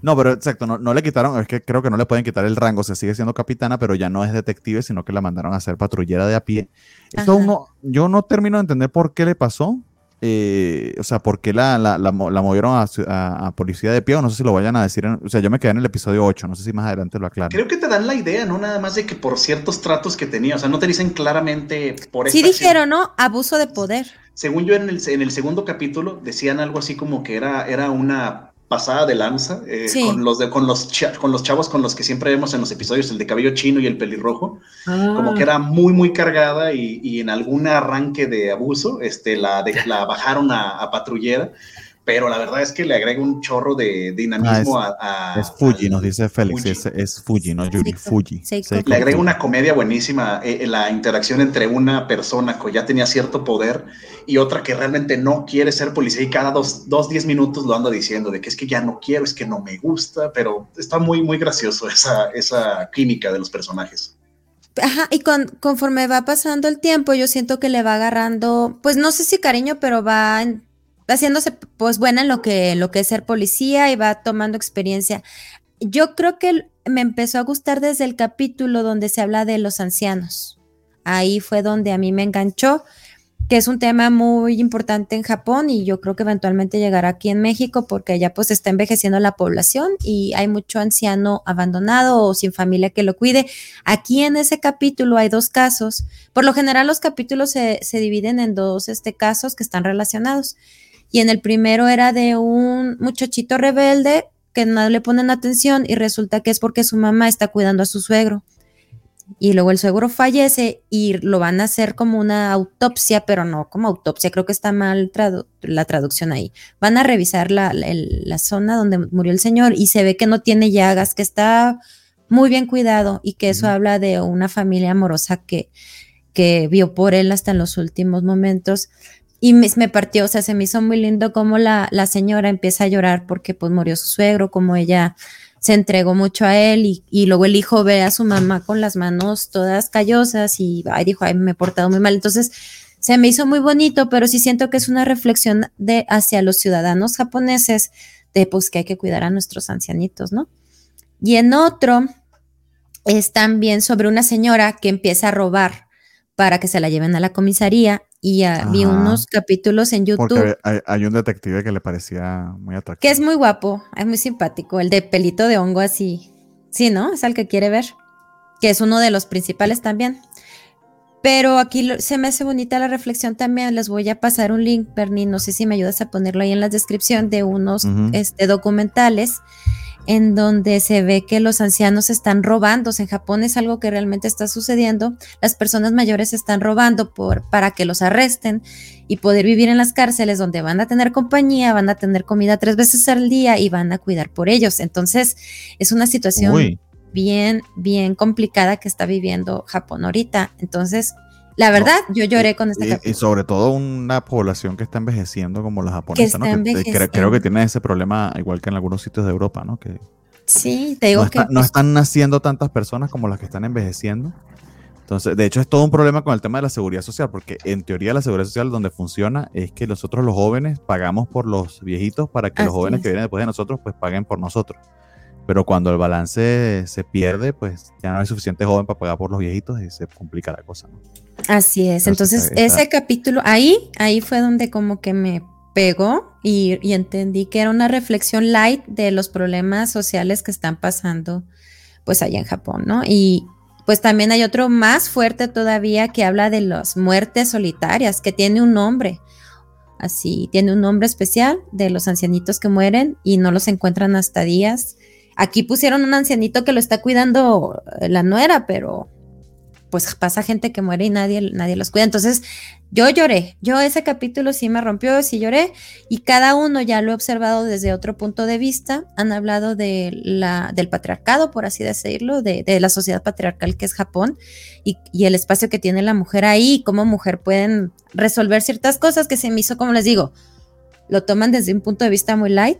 No, pero exacto, no, no le quitaron, es que creo que no le pueden quitar el rango, se sigue siendo capitana, pero ya no es detective, sino que la mandaron a ser patrullera de a pie. Esto uno, yo no termino de entender por qué le pasó, eh, o sea, por qué la, la, la mo- la movieron a, a- a policía de pie, o no sé si lo vayan a decir, en- o sea, yo me quedé en el episodio 8, no sé si más adelante lo aclaran. Creo que te dan la idea, no nada más de que por ciertos tratos que tenía, o sea, no te dicen claramente por sí esta acción. dijeron, ¿no? Abuso de poder. Según yo en el, en el segundo capítulo decían algo así como que era, era una pasada de lanza eh, Sí. con los de, con los con los chavos con los que siempre vemos en los episodios, el de cabello chino y el pelirrojo, como Ah, que era muy muy cargada y, y en algún arranque de abuso, este, la, de- la bajaron a, a patrullera, pero la verdad es que le agrega un chorro de dinamismo a, a- Es Fuji, al- nos dice Félix, Fuji. es, es Fuji, no Yuri, Seiko. Fuji. Seiko. Seiko Le agrega una comedia buenísima, eh, la interacción entre una persona que ya tenía cierto poder y otra que realmente no quiere ser policía y cada dos, dos, diez minutos lo anda diciendo de que es que ya no quiero, es que no me gusta, pero está muy, muy gracioso esa, esa química de los personajes. Ajá, y con, conforme va pasando el tiempo, yo siento que le va agarrando, pues no sé si cariño, pero va haciéndose pues buena en lo que, lo que es ser policía y va tomando experiencia. Yo creo que me empezó a gustar desde el capítulo donde se habla de los ancianos. Ahí fue donde a mí me enganchó que es un tema muy importante en Japón y yo creo que eventualmente llegará aquí en México porque allá pues está envejeciendo la población y hay mucho anciano abandonado o sin familia que lo cuide. Aquí en ese capítulo hay dos casos. Por lo general los capítulos se, dividen en dos este, casos que están relacionados. Y en el primero era de un muchachito rebelde que no le ponen atención y resulta que es porque su mamá está cuidando a su suegro y luego el suegro fallece y lo van a hacer como una autopsia, pero no como autopsia, creo que está mal la traducción ahí. Van a revisar la, zona donde murió el señor y se ve que no tiene llagas, que está muy bien cuidado y que eso habla de una familia amorosa que, que vio por él hasta en los últimos momentos. Y me, me, partió, o sea, se me hizo muy lindo cómo la, la señora empieza a llorar porque pues murió su suegro, como ella se entregó mucho a él y, luego el hijo ve a su mamá con las manos todas callosas y ay, dijo, ay, me he portado muy mal. Entonces, se me hizo muy bonito, pero sí siento que es una reflexión de hacia los ciudadanos japoneses de pues que hay que cuidar a nuestros ancianitos, ¿no? Y en otro es también sobre una señora que empieza a robar para que se la lleven a la comisaría y vi unos capítulos en YouTube. Porque hay, un detective que le parecía muy atractivo. Que es muy guapo, es muy simpático, el de pelito de hongo así. Sí, ¿no? Es el que quiere ver. Que es uno de los principales también. Pero aquí se me hace bonita la reflexión también. Les voy a pasar un link, Bernie. No sé si me ayudas a ponerlo ahí en la descripción de unos este, documentales en donde se ve que los ancianos están robando. En Japón es algo que realmente está sucediendo. Las personas mayores están robando por, para que los arresten y poder vivir en las cárceles donde van a tener compañía, van a tener comida tres veces al día y van a cuidar por ellos. Entonces, es una situación bien, bien complicada que está viviendo Japón ahorita. Entonces, la verdad, yo lloré con este y, Y sobre todo una población que está envejeciendo como la japonesa, ¿no? creo, que tiene ese problema igual que en algunos sitios de Europa, ¿no? Que sí, te digo no que... no pues están naciendo tantas personas como las que están envejeciendo. Entonces, de hecho, es todo un problema con el tema de la seguridad social, porque en teoría la seguridad social donde funciona es que nosotros los jóvenes pagamos por los viejitos para que los jóvenes que vienen después de nosotros pues paguen por nosotros. Pero cuando el balance se pierde, pues ya no hay suficiente joven para pagar por los viejitos y se complica la cosa. ¿no? Así es. Entonces, ese capítulo, ahí, ahí fue donde como que me pegó y, entendí que era una reflexión light de los problemas sociales que están pasando pues allá en Japón, ¿no? Y pues también hay otro más fuerte todavía que habla de las muertes solitarias, que tiene un nombre, así, tiene un nombre especial de los ancianitos que mueren y no los encuentran hasta días. Aquí pusieron un ancianito que lo está cuidando la nuera, pero pues pasa gente que muere y nadie, nadie los cuida. Entonces, yo lloré, yo ese capítulo sí me rompió, sí lloré, y cada uno ya lo he observado desde otro punto de vista. Han hablado de la, del patriarcado, por así decirlo, de, la sociedad patriarcal que es Japón, y, y, el espacio que tiene la mujer ahí, y cómo mujer pueden resolver ciertas cosas que se me hizo, como les digo, lo toman desde un punto de vista muy light,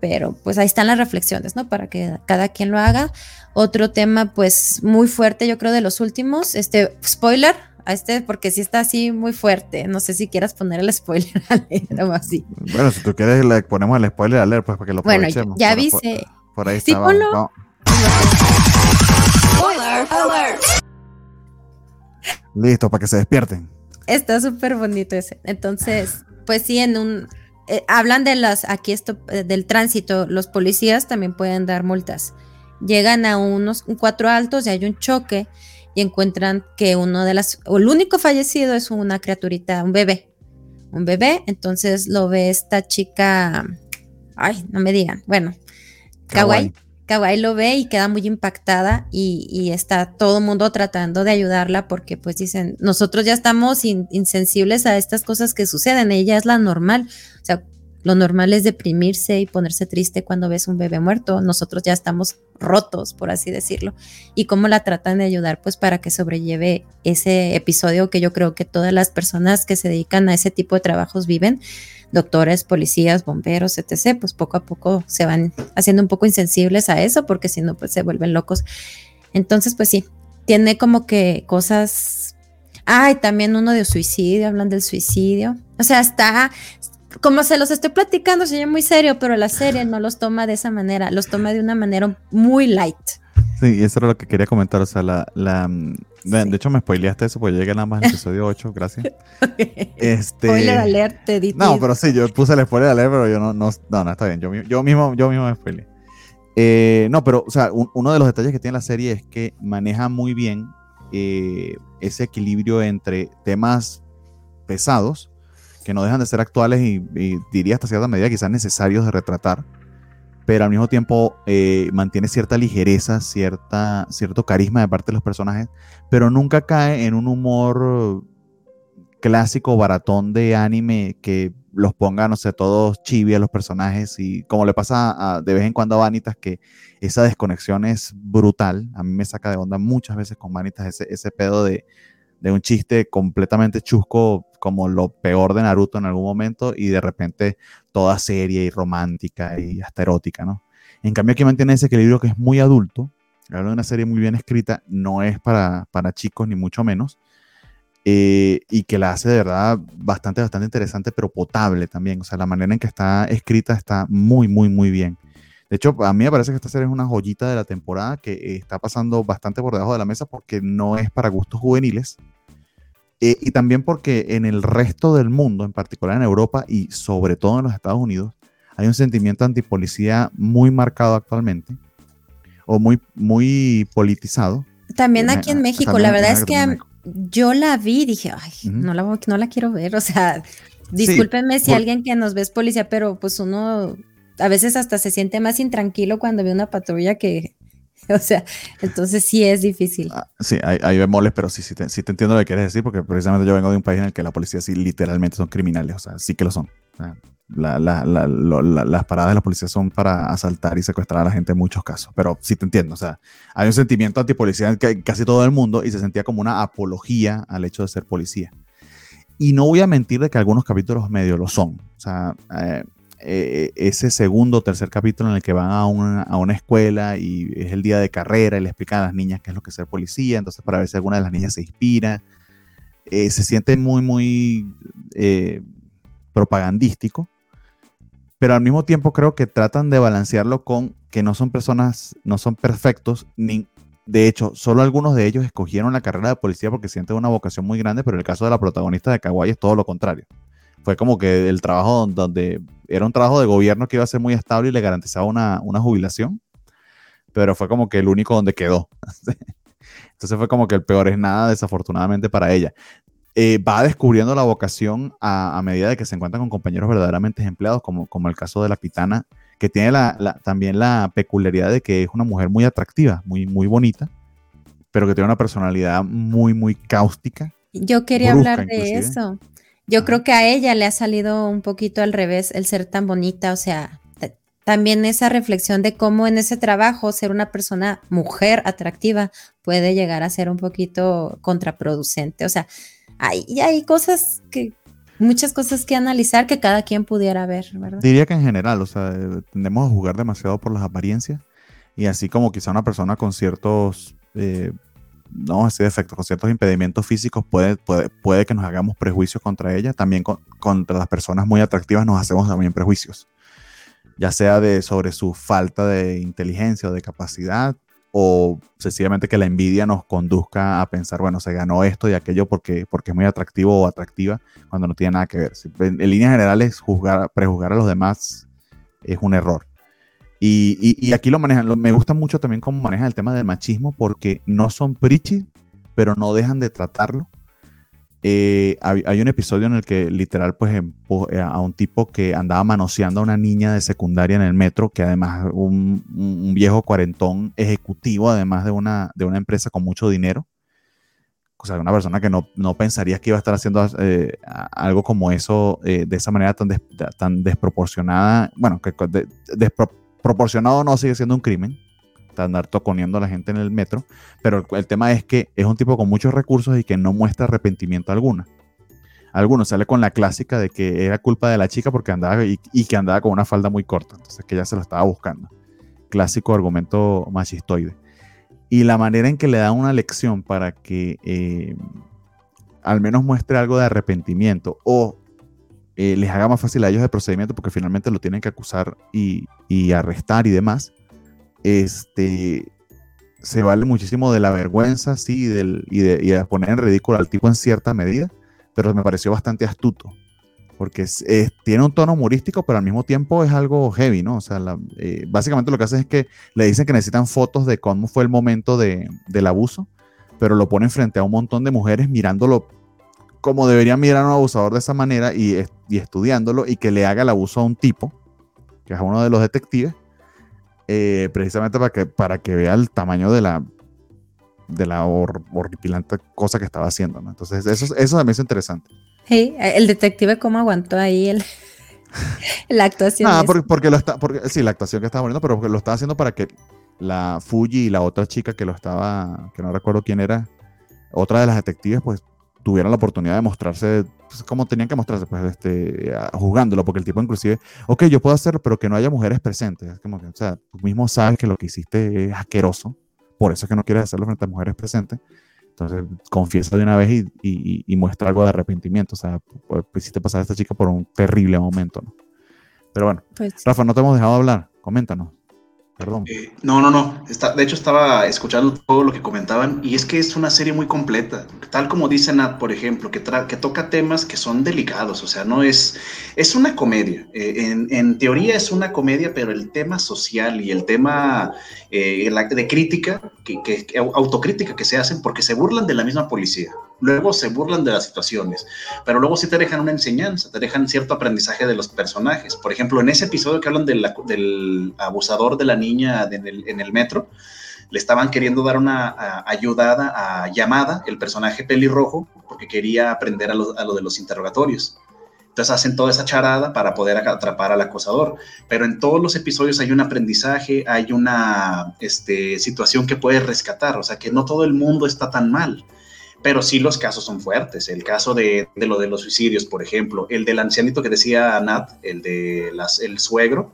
pero pues ahí están las reflexiones, ¿no? Para que cada quien lo haga. Otro tema pues muy fuerte, yo creo de los últimos, este spoiler, a este porque sí está así muy fuerte. No sé si quieras poner el spoiler a leer o así. Bueno, si tú quieres le ponemos el spoiler a leer pues para que lo Bueno, ya avise. Por, ahí está. Spoiler alert. Listo, para que se despierten. Está súper bonito ese. Entonces, pues sí, en un eh, hablan de las, aquí esto, eh, del tránsito, los policías también pueden dar multas. Llegan a unos cuatro altos y hay un choque y encuentran que uno de las, o el único fallecido es una criaturita, un bebé, un bebé, entonces lo ve esta chica, ay, no me digan, bueno, kawaii. Kawaii lo ve y queda muy impactada y, está todo el mundo tratando de ayudarla porque pues dicen, nosotros ya estamos insensibles a estas cosas que suceden, ella es la normal, o sea, lo normal es deprimirse y ponerse triste cuando ves un bebé muerto, nosotros ya estamos rotos, por así decirlo, y cómo la tratan de ayudar pues para que sobrelleve ese episodio que yo creo que todas las personas que se dedican a ese tipo de trabajos viven, doctores, policías, bomberos, etc., pues poco a poco se van haciendo un poco insensibles a eso, porque si no, pues se vuelven locos. Entonces, pues sí, tiene como que cosas. Ay, también uno de suicidio, hablan del suicidio. O sea, está. Como se los estoy platicando, señor muy serio, pero la serie no los toma de esa manera, los toma de una manera muy light. Sí, eso era lo que quería comentar. O sea, la. la de, de hecho, me spoileaste eso, pues llegué nada más al episodio 8, gracias. Este. Spoiler alert, te di- No, pero sí, yo puse el spoiler alert, pero yo no, no, no, no, está bien. Yo, yo mismo, yo mismo me spoileé. Eh, no, pero, o sea, un- uno de los detalles que tiene la serie es que maneja muy bien eh, ese equilibrio entre temas pesados, que no dejan de ser actuales y, y diría hasta cierta medida quizás necesarios de retratar, pero al mismo tiempo eh, mantiene cierta ligereza, cierta, cierto carisma de parte de los personajes, pero nunca cae en un humor clásico baratón de anime que los ponga, no sé, todos chibi a los personajes y como le pasa a- de vez en cuando a Vanitas que esa desconexión es brutal, a mí me saca de onda muchas veces con Vanitas ese, ese pedo de, de un chiste completamente chusco como lo peor de Naruto en algún momento y de repente toda seria y romántica y hasta erótica, ¿no? En cambio aquí mantiene ese equilibrio que es muy adulto, hablo de una serie muy bien escrita, no es para, para chicos ni mucho menos, eh, y que la hace de verdad bastante, bastante interesante, pero potable también. O sea, la manera en que está escrita está muy, muy, muy bien. De hecho, a mí me parece que esta serie es una joyita de la temporada que está pasando bastante por debajo de la mesa porque no es para gustos juveniles. Eh, y también porque en el resto del mundo, en particular en Europa y sobre todo en los Estados Unidos, hay un sentimiento antipolicía muy marcado actualmente o muy, muy politizado. También Me- aquí en ah, México, también- la verdad es que yo la vi y dije, ay, no, la, no la quiero ver. O sea, discúlpenme si por- alguien que nos ve es policía, pero pues uno a veces hasta se siente más intranquilo cuando ve una patrulla que, o sea, entonces sí es difícil. Ah, Sí, hay, hay bemoles, pero sí, sí te, sí te entiendo lo que quieres decir, porque precisamente yo vengo de un país en el que la policía sí literalmente son criminales, o sea, sí que lo son. La- la- la- lo- la- las paradas de la policía son para asaltar y secuestrar a la gente en muchos casos, pero sí te entiendo, o sea, hay un sentimiento antipolicía en ca- casi todo el mundo y se sentía como una apología al hecho de ser policía. Y no voy a mentir de que algunos capítulos medio lo son, o sea, eh, eh, ese segundo o tercer capítulo en el que van a una, a una escuela y es el día de carrera y le explican a las niñas qué es lo que es ser policía, entonces para ver si alguna de las niñas se inspira, eh, se siente muy, muy eh, propagandístico, pero al mismo tiempo creo que tratan de balancearlo con que no son personas, no son perfectos, ni, de hecho, solo algunos de ellos escogieron la carrera de policía porque sienten una vocación muy grande, pero el caso de la protagonista de Kawaii es todo lo contrario. Fue como que el trabajo don- donde era un trabajo de gobierno que iba a ser muy estable y le garantizaba una, una jubilación, pero fue como que el único donde quedó. Entonces fue como que el peor es nada, desafortunadamente para ella. Eh, va descubriendo la vocación a, a medida de que se encuentra con compañeros verdaderamente empleados, como, como el caso de la pitana, que tiene la- la- también la peculiaridad de que es una mujer muy atractiva, muy, muy bonita, pero que tiene una personalidad muy, muy cáustica. Yo quería brusca hablar de inclusive. eso. Yo creo que a ella le ha salido un poquito al revés el ser tan bonita, o sea, también esa reflexión de cómo en ese trabajo ser una persona mujer atractiva puede llegar a ser un poquito contraproducente. O sea, hay, hay cosas que, muchas cosas que analizar que cada quien pudiera ver, ¿verdad? Diría que en general, o sea, tendemos a jugar demasiado por las apariencias y así como quizá una persona con ciertos, eh, no así defectos, con ciertos impedimentos físicos puede, puede, puede que nos hagamos prejuicios contra ella, también con- contra las personas muy atractivas nos hacemos también prejuicios, ya sea de sobre su falta de inteligencia o de capacidad o sencillamente que la envidia nos conduzca a pensar, bueno, se ganó esto y aquello porque, porque es muy atractivo o atractiva cuando no tiene nada que ver. En, en líneas generales, juzgar, prejuzgar a los demás es un error. Y, aquí lo manejan, me gusta mucho también cómo manejan el tema del machismo porque no son preachy, pero no dejan de tratarlo. Eh, hay, hay un episodio en el que literal pues eh, a un tipo que andaba manoseando a una niña de secundaria en el metro, que además un, viejo cuarentón ejecutivo, además de una, de una empresa con mucho dinero. O sea, una persona que no, no pensarías que iba a estar haciendo eh, algo como eso eh, de esa manera tan, des- tan desproporcionada. Bueno, que de- desproporcionado no sigue siendo un crimen, andar toconiendo a la gente en el metro, pero el, tema es que es un tipo con muchos recursos y que no muestra arrepentimiento alguna. Algunos sale con la clásica de que era culpa de la chica porque andaba y, que andaba con una falda muy corta, entonces que ella se lo estaba buscando. Clásico argumento machistoide. y la manera en que le dan una lección para que eh, al menos muestre algo de arrepentimiento o eh, les haga más fácil a ellos el procedimiento porque finalmente lo tienen que acusar y, y arrestar y demás, este, se vale muchísimo de la vergüenza, sí, y, del, y, de, y poner en ridículo al tipo en cierta medida, pero me pareció bastante astuto porque tiene un tono humorístico, pero al mismo tiempo es algo heavy, ¿no? O sea, la, eh, básicamente lo que hace es que le dicen que necesitan fotos de cómo fue el momento de, del abuso, pero lo ponen frente a un montón de mujeres mirándolo como deberían mirar a un abusador de esa manera y, y estudiándolo y que le haga el abuso a un tipo, que es uno de los detectives, eh, precisamente para que, para que vea el tamaño de la de la hor horripilante cosa que estaba haciendo, ¿no? Entonces, eso, eso también es interesante. Sí, el detective cómo aguantó ahí el, la actuación. Ah, porque, porque, lo está, porque sí, la actuación que estaba poniendo, pero porque lo estaba haciendo para que la Fuji y la otra chica que lo estaba, que no recuerdo quién era, otra de las detectives, pues tuvieran la oportunidad de mostrarse pues, como tenían que mostrarse, pues este, juzgándolo, porque el tipo inclusive, ok, yo puedo hacerlo, pero que no haya mujeres presentes. Es como que, o sea, tú mismo sabes que lo que hiciste es asqueroso, por eso es que no quieres hacerlo frente a mujeres presentes. Entonces, confiesa de una vez y, y, y muestra algo de arrepentimiento. O sea, pues, hiciste pasar a esta chica por un terrible momento, ¿no? Pero bueno, pues, Rafa, no te hemos dejado hablar. Coméntanos. Perdón. Eh, no, no, no. De hecho, estaba escuchando todo lo que comentaban y es que es una serie muy completa. Tal como dice Nat, por ejemplo, que, que toca temas que son delicados. O sea, no es. Es una comedia. Eh, en, teoría es una comedia, pero el tema social y el tema eh, de crítica, que, autocrítica que se hacen, porque se burlan de la misma policía. Luego se burlan de las situaciones, pero luego sí te dejan una enseñanza, te dejan cierto aprendizaje de los personajes. Por ejemplo, en ese episodio que hablan de la, del abusador de la niña en el, metro, le estaban queriendo dar una ayudada a llamada, el personaje pelirrojo, porque quería aprender a lo, a lo de los interrogatorios. Entonces hacen toda esa charada para poder atrapar al acosador. Pero en todos los episodios hay un aprendizaje, hay una este, situación que puedes rescatar. O sea, que no todo el mundo está tan mal pero sí los casos son fuertes. El caso de, de, lo de los suicidios, por ejemplo, el del ancianito que decía Nat, el de las, el suegro,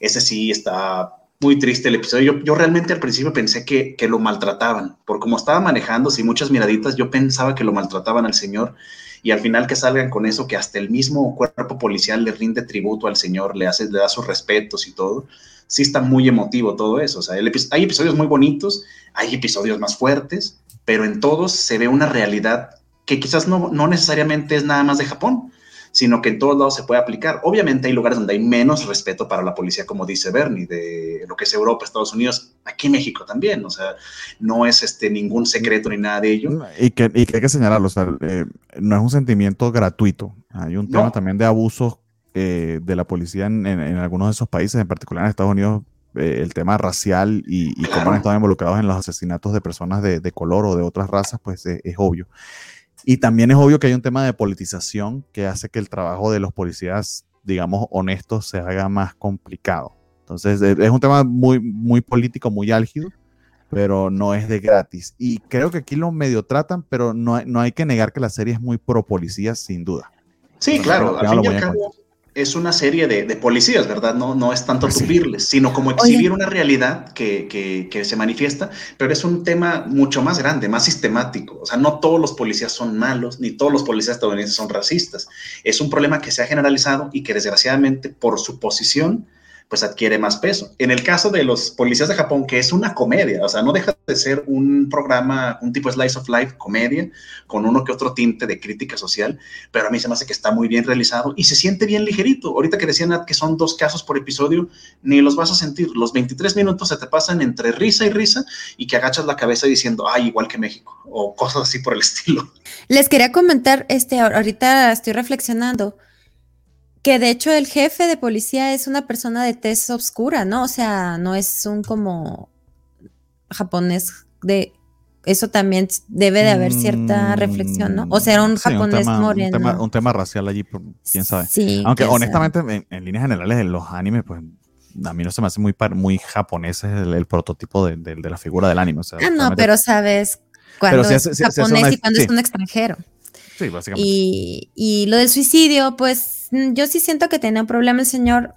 ese sí está muy triste el episodio. Yo, yo realmente al principio pensé que, que, lo maltrataban, por como estaba manejando, y muchas miraditas, yo pensaba que lo maltrataban al señor. Y al final que salgan con eso, que hasta el mismo cuerpo policial le rinde tributo al señor, le, hace, le da sus respetos y todo, sí está muy emotivo todo eso. O sea, hay episodios muy bonitos, hay episodios más fuertes, pero en todos se ve una realidad que quizás no, no necesariamente es nada más de Japón, sino que en todos lados se puede aplicar. Obviamente hay lugares donde hay menos respeto para la policía, como dice Bernie, de lo que es Europa, Estados Unidos, aquí México también, o sea, no es este ningún secreto ni nada de ello. Y que, y que hay que señalarlo, o sea, eh, no es un sentimiento gratuito, hay un tema no. también de abusos eh, de la policía en, en, en, algunos de esos países, en particular en Estados Unidos, eh, el tema racial y, y cómo han estado involucrados en los asesinatos de personas de, de color o de otras razas, pues eh, es obvio. Y también es obvio que hay un tema de politización que hace que el trabajo de los policías, digamos, honestos se haga más complicado. Entonces, es un tema muy, muy político, muy álgido, pero no es de gratis. Y creo que aquí lo medio tratan, pero no hay, no hay que negar que la serie es muy pro policía, sin duda. Sí, claro. Al fin y al cabo, es una serie de, de, policías, ¿verdad? No, no es tanto tupirles, sino como exhibir Oye. una realidad que, que, que, se manifiesta, pero es un tema mucho más grande, más sistemático. O sea, no todos los policías son malos, ni todos los policías estadounidenses son racistas. Es un problema que se ha generalizado y que desgraciadamente por su posición pues adquiere más peso. En el caso de los policías de Japón, que es una comedia, o sea, no deja de ser un programa, un tipo slice of life, comedia, con uno que otro tinte de crítica social, pero a mí se me hace que está muy bien realizado y se siente bien ligerito. Ahorita que decían que son dos casos por episodio, ni los vas a sentir. Los 23 minutos se te pasan entre risa y risa y que agachas la cabeza diciendo, ay, igual que México, o cosas así por el estilo. Les quería comentar, este, ahorita estoy reflexionando que de hecho el jefe de policía es una persona de tez oscura, ¿no? O sea, no es un como japonés de eso también debe de haber cierta reflexión, ¿no? O sea, era un sí, japonés un tema, moreno. Un tema, un tema, racial allí, quién sabe. Sí, Aunque honestamente, en, en, líneas generales, en los animes, pues a mí no se me hace muy, muy japonés el, el prototipo de, de, de, la figura del anime. O sea, ah, no, pero sabes cuando es japonés una, y cuando sí. es un extranjero. Sí, básicamente. Y, y lo del suicidio, pues Mm, yo sí siento que tenía un problema el señor.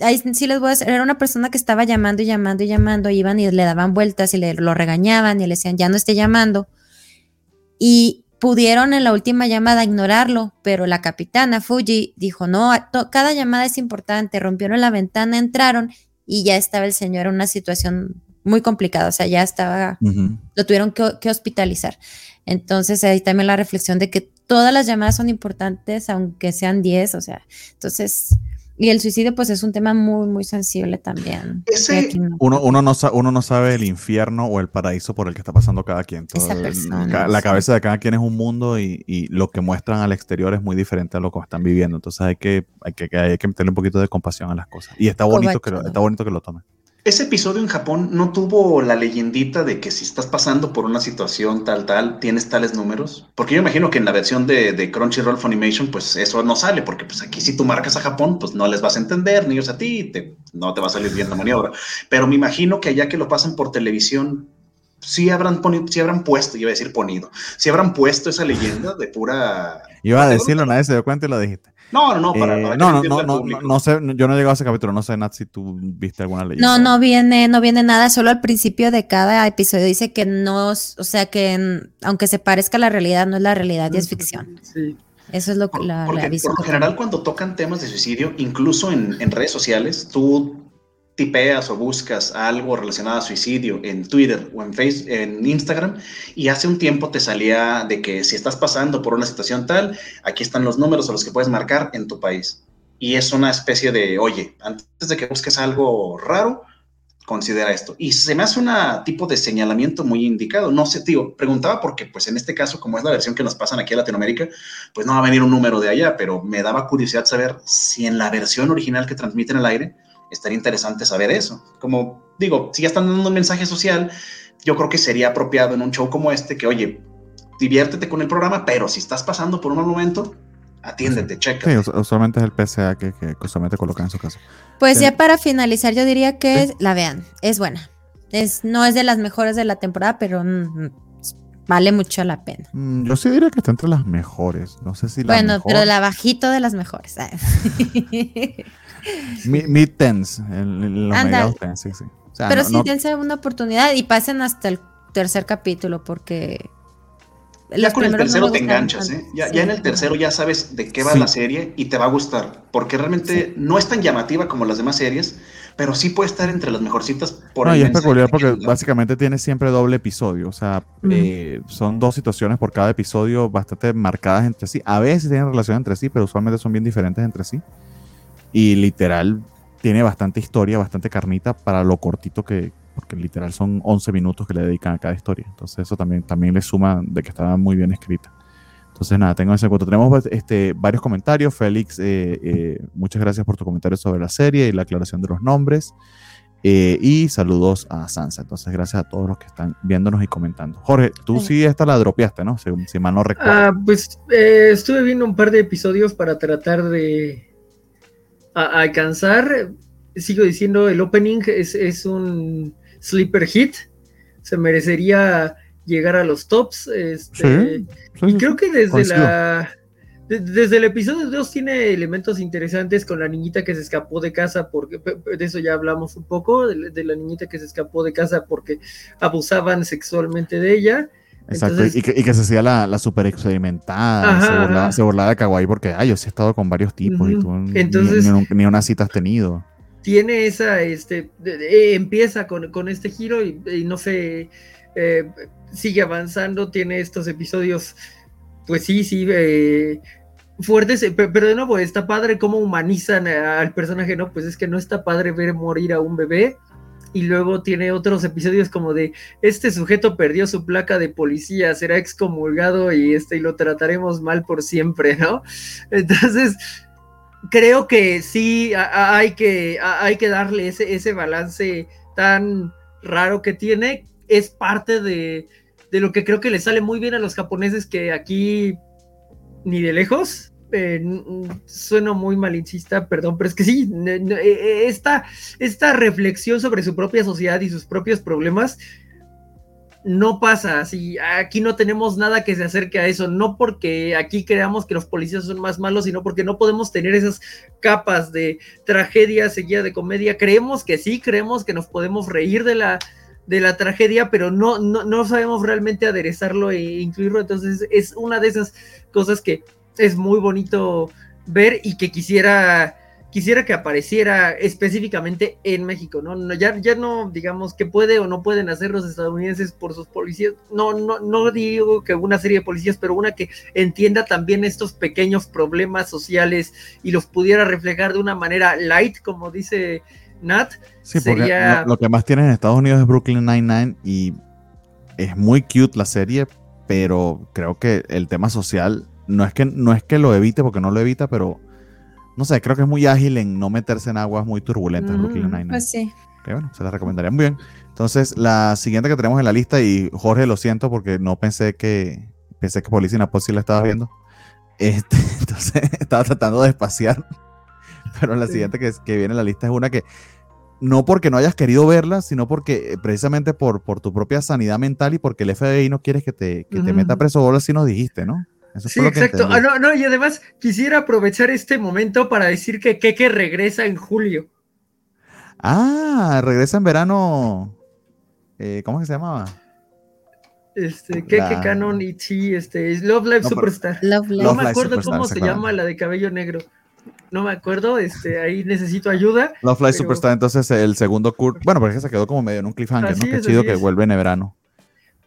ahí sí les voy a decir, era una persona que estaba llamando y llamando y llamando, iban y le daban vueltas y le lo regañaban y le decían, ya no esté llamando. Y pudieron en la última llamada ignorarlo, pero la capitana Fuji dijo, no, cada llamada es importante, rompieron la ventana, entraron y ya estaba el señor en una situación muy complicada, o sea, ya estaba, lo tuvieron que, hospitalizar. Entonces ahí también la reflexión de que todas las llamadas son importantes, aunque sean 10, o sea, entonces y el suicidio, pues, es un tema muy, muy sensible también. uno, uno, no uno no sabe el infierno o el paraíso por el que está pasando cada quien. la cabeza de cada quien es un mundo y, y, lo que muestran al exterior es muy diferente a lo que están viviendo. Entonces hay que, hay que, hay que meterle un poquito de compasión a las cosas. Y está bonito, que está bonito que lo tomen. Ese episodio en Japón no tuvo la leyendita de que si estás pasando por una situación tal, tal, tienes tales números. Porque yo imagino que en la versión de, de Crunchyroll Funimation, pues eso no sale, porque pues aquí si tú marcas a Japón, pues no les vas a entender, ni ellos a ti, te, no te va a salir bien la maniobra. Pero me imagino que allá que lo pasan por televisión, sí habrán, ponido, sí habrán puesto, iba a decir ponido, sí habrán puesto esa leyenda de pura... Iba a decirlo, nadie se dio cuenta y lo dijiste. No, no, no, para, eh, no, no, no, no, sé, yo no he llegado a ese capítulo, no sé, Nat, si tú viste alguna leyenda. No, no viene, no viene nada, solo al principio de cada episodio dice que no, o sea, que aunque se parezca a la realidad, no es la realidad y es ficción. Sí. Eso es lo que la, Porque, Por lo general, cuando tocan temas de suicidio, incluso en, en redes sociales, tú tipeas o buscas algo relacionado a suicidio en Twitter o en Facebook, en Instagram, y hace un tiempo te salía de que si estás pasando por una situación tal, aquí están los números a los que puedes marcar en tu país. Y es una especie de, oye, antes de que busques algo raro, considera esto. Y se me hace un tipo de señalamiento muy indicado. No sé, tío, preguntaba porque, pues en este caso, como es la versión que nos pasan aquí a Latinoamérica, pues no va a venir un número de allá, pero me daba curiosidad saber si en la versión original que transmiten al aire estaría interesante saber eso. Como digo, si ya están dando un mensaje social, yo creo que sería apropiado en un show como este que, oye, diviértete con el programa, pero si estás pasando por un mal momento, atiéndete, checa. Sí, usualmente es el PCA que, que usualmente colocan en su caso. Pues ya para finalizar, yo diría que la vean, es buena. Es, no es de las mejores de la temporada, pero mm, vale mucho la pena. Mm, yo sí diría que está entre las mejores. No sé si la Bueno, pero la bajito de las mejores. Mid tens, los sí, sí. Pero sí, dense una oportunidad y pasen hasta el tercer capítulo porque... Ya con el tercero te enganchas, ¿eh? Ya, en el tercero ya sabes de qué va la serie y te va a gustar, porque realmente no es tan llamativa como las demás series, pero sí puede estar entre las mejorcitas por no, y es peculiar porque básicamente tiene siempre doble episodio, o sea, eh, son dos situaciones por cada episodio bastante marcadas entre sí. A veces tienen relación entre sí, pero usualmente son bien diferentes entre sí. Y literal tiene bastante historia, bastante carnita para lo cortito que, porque literal son 11 minutos que le dedican a cada historia. Entonces eso también, también le suma de que estaba muy bien escrita. Entonces nada, tengo ese cuento. Tenemos pues, este, varios comentarios. Félix, eh, eh, muchas gracias por tu comentario sobre la serie y la aclaración de los nombres. Eh, y saludos a Sansa. Entonces, gracias a todos los que están viéndonos y comentando. Jorge, tú sí, esta la dropeaste, ¿no? Si, si mal no recuerdo. Ah, pues estuve viendo un par de episodios para tratar de, a, alcanzar. Sigo diciendo, el opening es, un sleeper hit. Se merecería llegar a los tops. Este, y creo que desde la. desde el episodio 2 tiene elementos interesantes con la niñita que se escapó de casa, porque de eso ya hablamos un poco, de, la niñita que se escapó de casa porque abusaban sexualmente de ella. Exacto, y, que, se hacía la, la super experimentada, se, burlaba, de Kawaii porque, ay, yo sí he estado con varios tipos y tú Entonces, ni, una cita has tenido. Tiene esa, este, eh, empieza con, con, este giro y, no sé, eh, sigue avanzando, tiene estos episodios, pues sí, sí, eh, fuertes, pero de nuevo, está padre cómo humanizan al personaje, ¿no? Pues es que no está padre ver morir a un bebé y luego tiene otros episodios como de este sujeto perdió su placa de policía, será excomulgado y este y lo trataremos mal por siempre, ¿no? Entonces, creo que sí hay que, hay que darle ese, ese balance tan raro que tiene. Es parte de, de lo que creo que le sale muy bien a los japoneses que aquí ni de lejos eh, sueno muy malinchista, perdón, pero es que sí, eh, eh, esta, esta reflexión sobre su propia sociedad y sus propios problemas no pasa así. Aquí no tenemos nada que se acerque a eso. No porque aquí creamos que los policías son más malos, sino porque no podemos tener esas capas de tragedia seguida de comedia. Creemos que sí, creemos que nos podemos reír de la, de la tragedia, pero no, no, no sabemos realmente aderezarlo e incluirlo. Entonces es una de esas cosas que es muy bonito ver y que quisiera quisiera que apareciera específicamente en México, ¿no? ya, ya no digamos que puede o no pueden hacer los estadounidenses por sus policías, no, no, no digo que una serie de policías, pero una que entienda también estos pequeños problemas sociales y los pudiera reflejar de una manera light, como dice Nat. Sí, sería... lo, que más tienen en Estados Unidos es Brooklyn Nine-Nine y es muy cute la serie, pero creo que el tema social no es que, no es que lo evite, porque no lo evita, pero no sé, creo que es muy ágil en no meterse en aguas muy turbulentas. Mm, pues sí. Que bueno, se la recomendaría muy bien. Entonces, la siguiente que tenemos en la lista, y Jorge, lo siento porque no pensé que pensé que Policía sí la estaba viendo. Este, entonces, estaba tratando de espaciar. Pero la siguiente que, que, viene en la lista es una que no porque no hayas querido verla, sino porque eh, precisamente por, por tu propia sanidad mental y porque el FBI no quieres que te, que te meta preso, vos así nos dijiste, ¿no? Sí, exacto. Ah, no, no, y además quisiera aprovechar este momento para decir que Keke regresa en julio. Ah, regresa en verano. Eh, ¿Cómo se llamaba? Este, Keke Canon y sí, este, es Love Live Superstar. no me acuerdo cómo se llama la de cabello negro. No me acuerdo, este, ahí necesito ayuda. Love Live Superstar, entonces el segundo Kurt. Bueno, porque se quedó como medio en un cliffhanger, ¿no? Qué chido que vuelve en verano.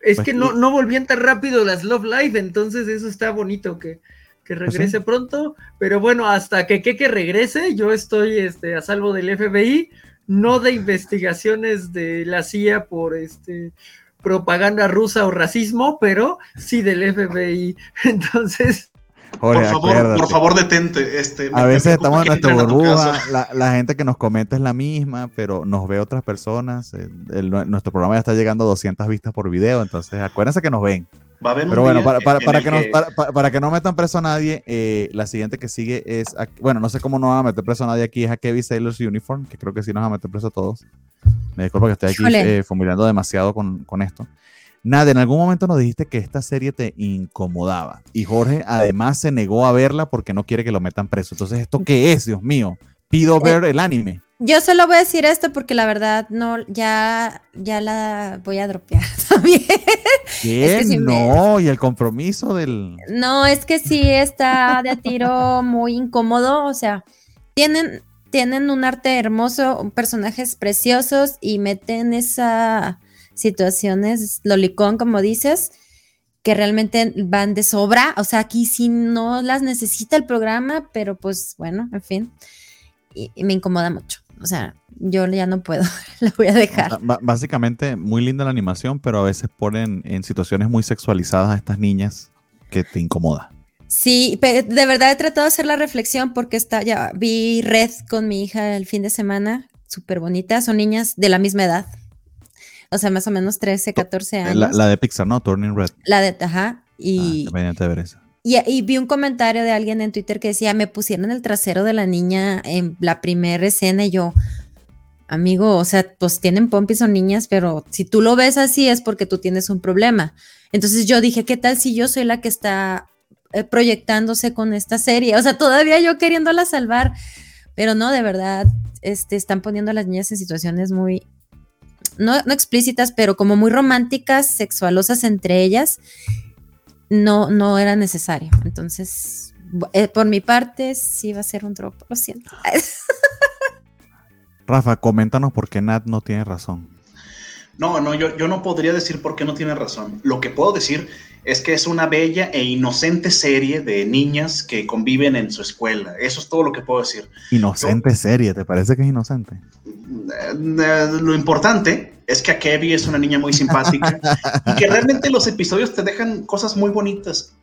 Es pues que no, no volvían tan rápido las Love Live, entonces eso está bonito que, que pues regrese pronto. Pero bueno, hasta que que regrese, yo estoy este, a salvo del FBI, no de investigaciones de la CIA por este propaganda rusa o racismo, pero sí del FBI. Entonces, por favor, por favor, detente. Este, a veces estamos en nuestra burbuja, la, gente que nos comenta es la misma, pero nos ve otras personas. nuestro programa ya está llegando a 200 vistas por video, entonces acuérdense que nos ven. pero bueno, para, para, que, para, que no metan preso a nadie, eh, la siguiente que sigue es, bueno, no sé cómo no van a meter preso a nadie aquí, es a Kevin Sailor's Uniform, que creo que sí nos van a meter preso a todos. Me disculpo que estoy aquí eh, familiando demasiado con, con esto. Nada, en algún momento nos dijiste que esta serie te incomodaba y Jorge además se negó a verla porque no quiere que lo metan preso. Entonces, ¿esto qué es, Dios mío? Pido ver el anime. Yo solo voy a decir esto porque la verdad no, ya, ya la voy a dropear también. ¿Qué? no, y el compromiso del... No, es que sí está de a tiro muy incómodo, o sea, tienen, tienen un arte hermoso, personajes preciosos y meten esa situaciones lolicón, como dices, que realmente van de sobra. O sea, aquí sí no las necesita el programa, pero pues bueno, en fin. Y, me incomoda mucho. O sea, yo ya no puedo, la voy a dejar. básicamente, muy linda la animación, pero a veces ponen en situaciones muy sexualizadas a estas niñas que te incomoda. Sí, de verdad he tratado de hacer la reflexión porque está, ya vi Red con mi hija el fin de semana, súper bonita, son niñas de la misma edad, o sea, más o menos 13, 14 años. La, de Pixar, ¿no? Turning Red. La de, ajá. Y, ah, de ver eso. Y, vi un comentario de alguien en Twitter que decía, me pusieron el trasero de la niña en la primera escena y yo, amigo, o sea, pues tienen pompis o niñas, pero si tú lo ves así es porque tú tienes un problema. Entonces yo dije, ¿qué tal si yo soy la que está eh, proyectándose con esta serie? O sea, todavía yo queriéndola salvar, pero no, de verdad, este, están poniendo a las niñas en situaciones muy, no, explícitas, pero como muy románticas, sexualosas entre ellas, no, no era necesario. Entonces, eh, por mi parte, sí va a ser un drop, lo siento. Rafa, coméntanos por qué Nat no tiene razón. No, no, yo, yo no podría decir por qué no tiene razón. Lo que puedo decir es que es una bella e inocente serie de niñas que conviven en su escuela. Eso es todo lo que puedo decir. Inocente serie, ¿te parece que es inocente? Eh, lo importante es que Kevin es una niña muy simpática y que realmente los episodios te dejan cosas muy bonitas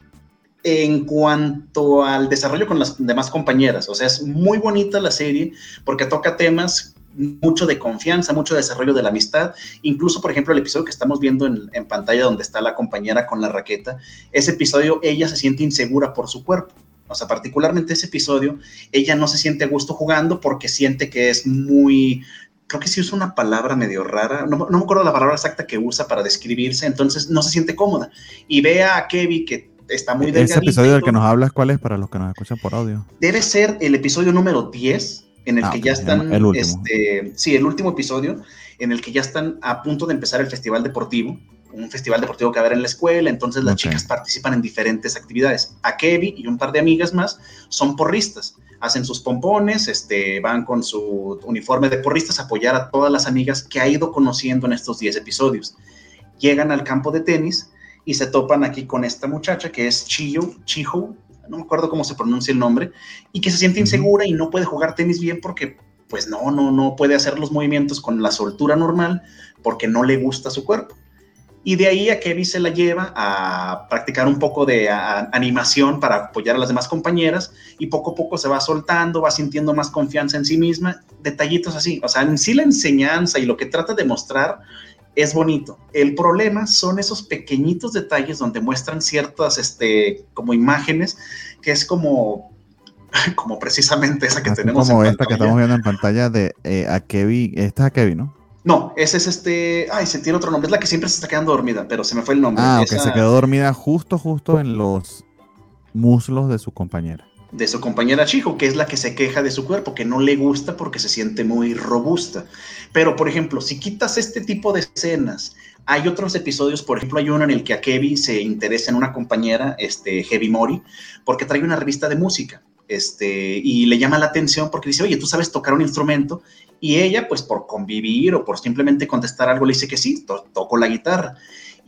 en cuanto al desarrollo con las demás compañeras. O sea, es muy bonita la serie porque toca temas mucho de confianza, mucho desarrollo de la amistad. Incluso, por ejemplo, el episodio que estamos viendo en, en, pantalla donde está la compañera con la raqueta, ese episodio ella se siente insegura por su cuerpo. O sea, particularmente ese episodio, ella no se siente a gusto jugando porque siente que es muy creo que sí usa una palabra medio rara, no, no, me acuerdo la palabra exacta que usa para describirse, entonces no se siente cómoda. Y ve a Kevin que está muy delgadito. Ese episodio del que nos hablas, ¿cuál es para los que nos escuchan por audio? Debe ser el episodio número 10, en el ah, que ya están, el. Este, sí, el último episodio, en el que ya están a punto de empezar el festival deportivo, un festival deportivo que va a haber en la escuela, entonces las chicas participan en diferentes actividades. A Kevin y un par de amigas más son porristas hacen sus pompones, este, van con su uniforme de porristas a apoyar a todas las amigas que ha ido conociendo en estos 10 episodios. Llegan al campo de tenis y se topan aquí con esta muchacha que es Chiyo, Chiho, no me acuerdo cómo se pronuncia el nombre, y que se siente insegura y no puede jugar tenis bien porque pues no, no, no puede hacer los movimientos con la soltura normal porque no le gusta su cuerpo. Y de ahí a Kevin se la lleva a practicar un poco de animación para apoyar a las demás compañeras y poco a poco se va soltando, va sintiendo más confianza en sí misma, detallitos así. O sea, en sí la enseñanza y lo que trata de mostrar es bonito. El problema son esos pequeñitos detalles donde muestran ciertas, este, como imágenes, que es como como precisamente esa que tenemos. Como esta que estamos viendo en pantalla de eh, a Kevin, esta es a Kevin, ¿no? No, ese es este. Ay, se tiene otro nombre. Es la que siempre se está quedando dormida, pero se me fue el nombre. Ah, que se quedó dormida justo, justo en los muslos de su compañera. De su compañera Chico, que es la que se queja de su cuerpo, que no le gusta porque se siente muy robusta. Pero, por ejemplo, si quitas este tipo de escenas, hay otros episodios, por ejemplo, hay uno en el que a Kevin se interesa en una compañera, este, Heavy Mori, porque trae una revista de música. Este, y le llama la atención porque dice, oye, tú sabes tocar un instrumento y ella, pues por convivir o por simplemente contestar algo, le dice que sí, toco la guitarra.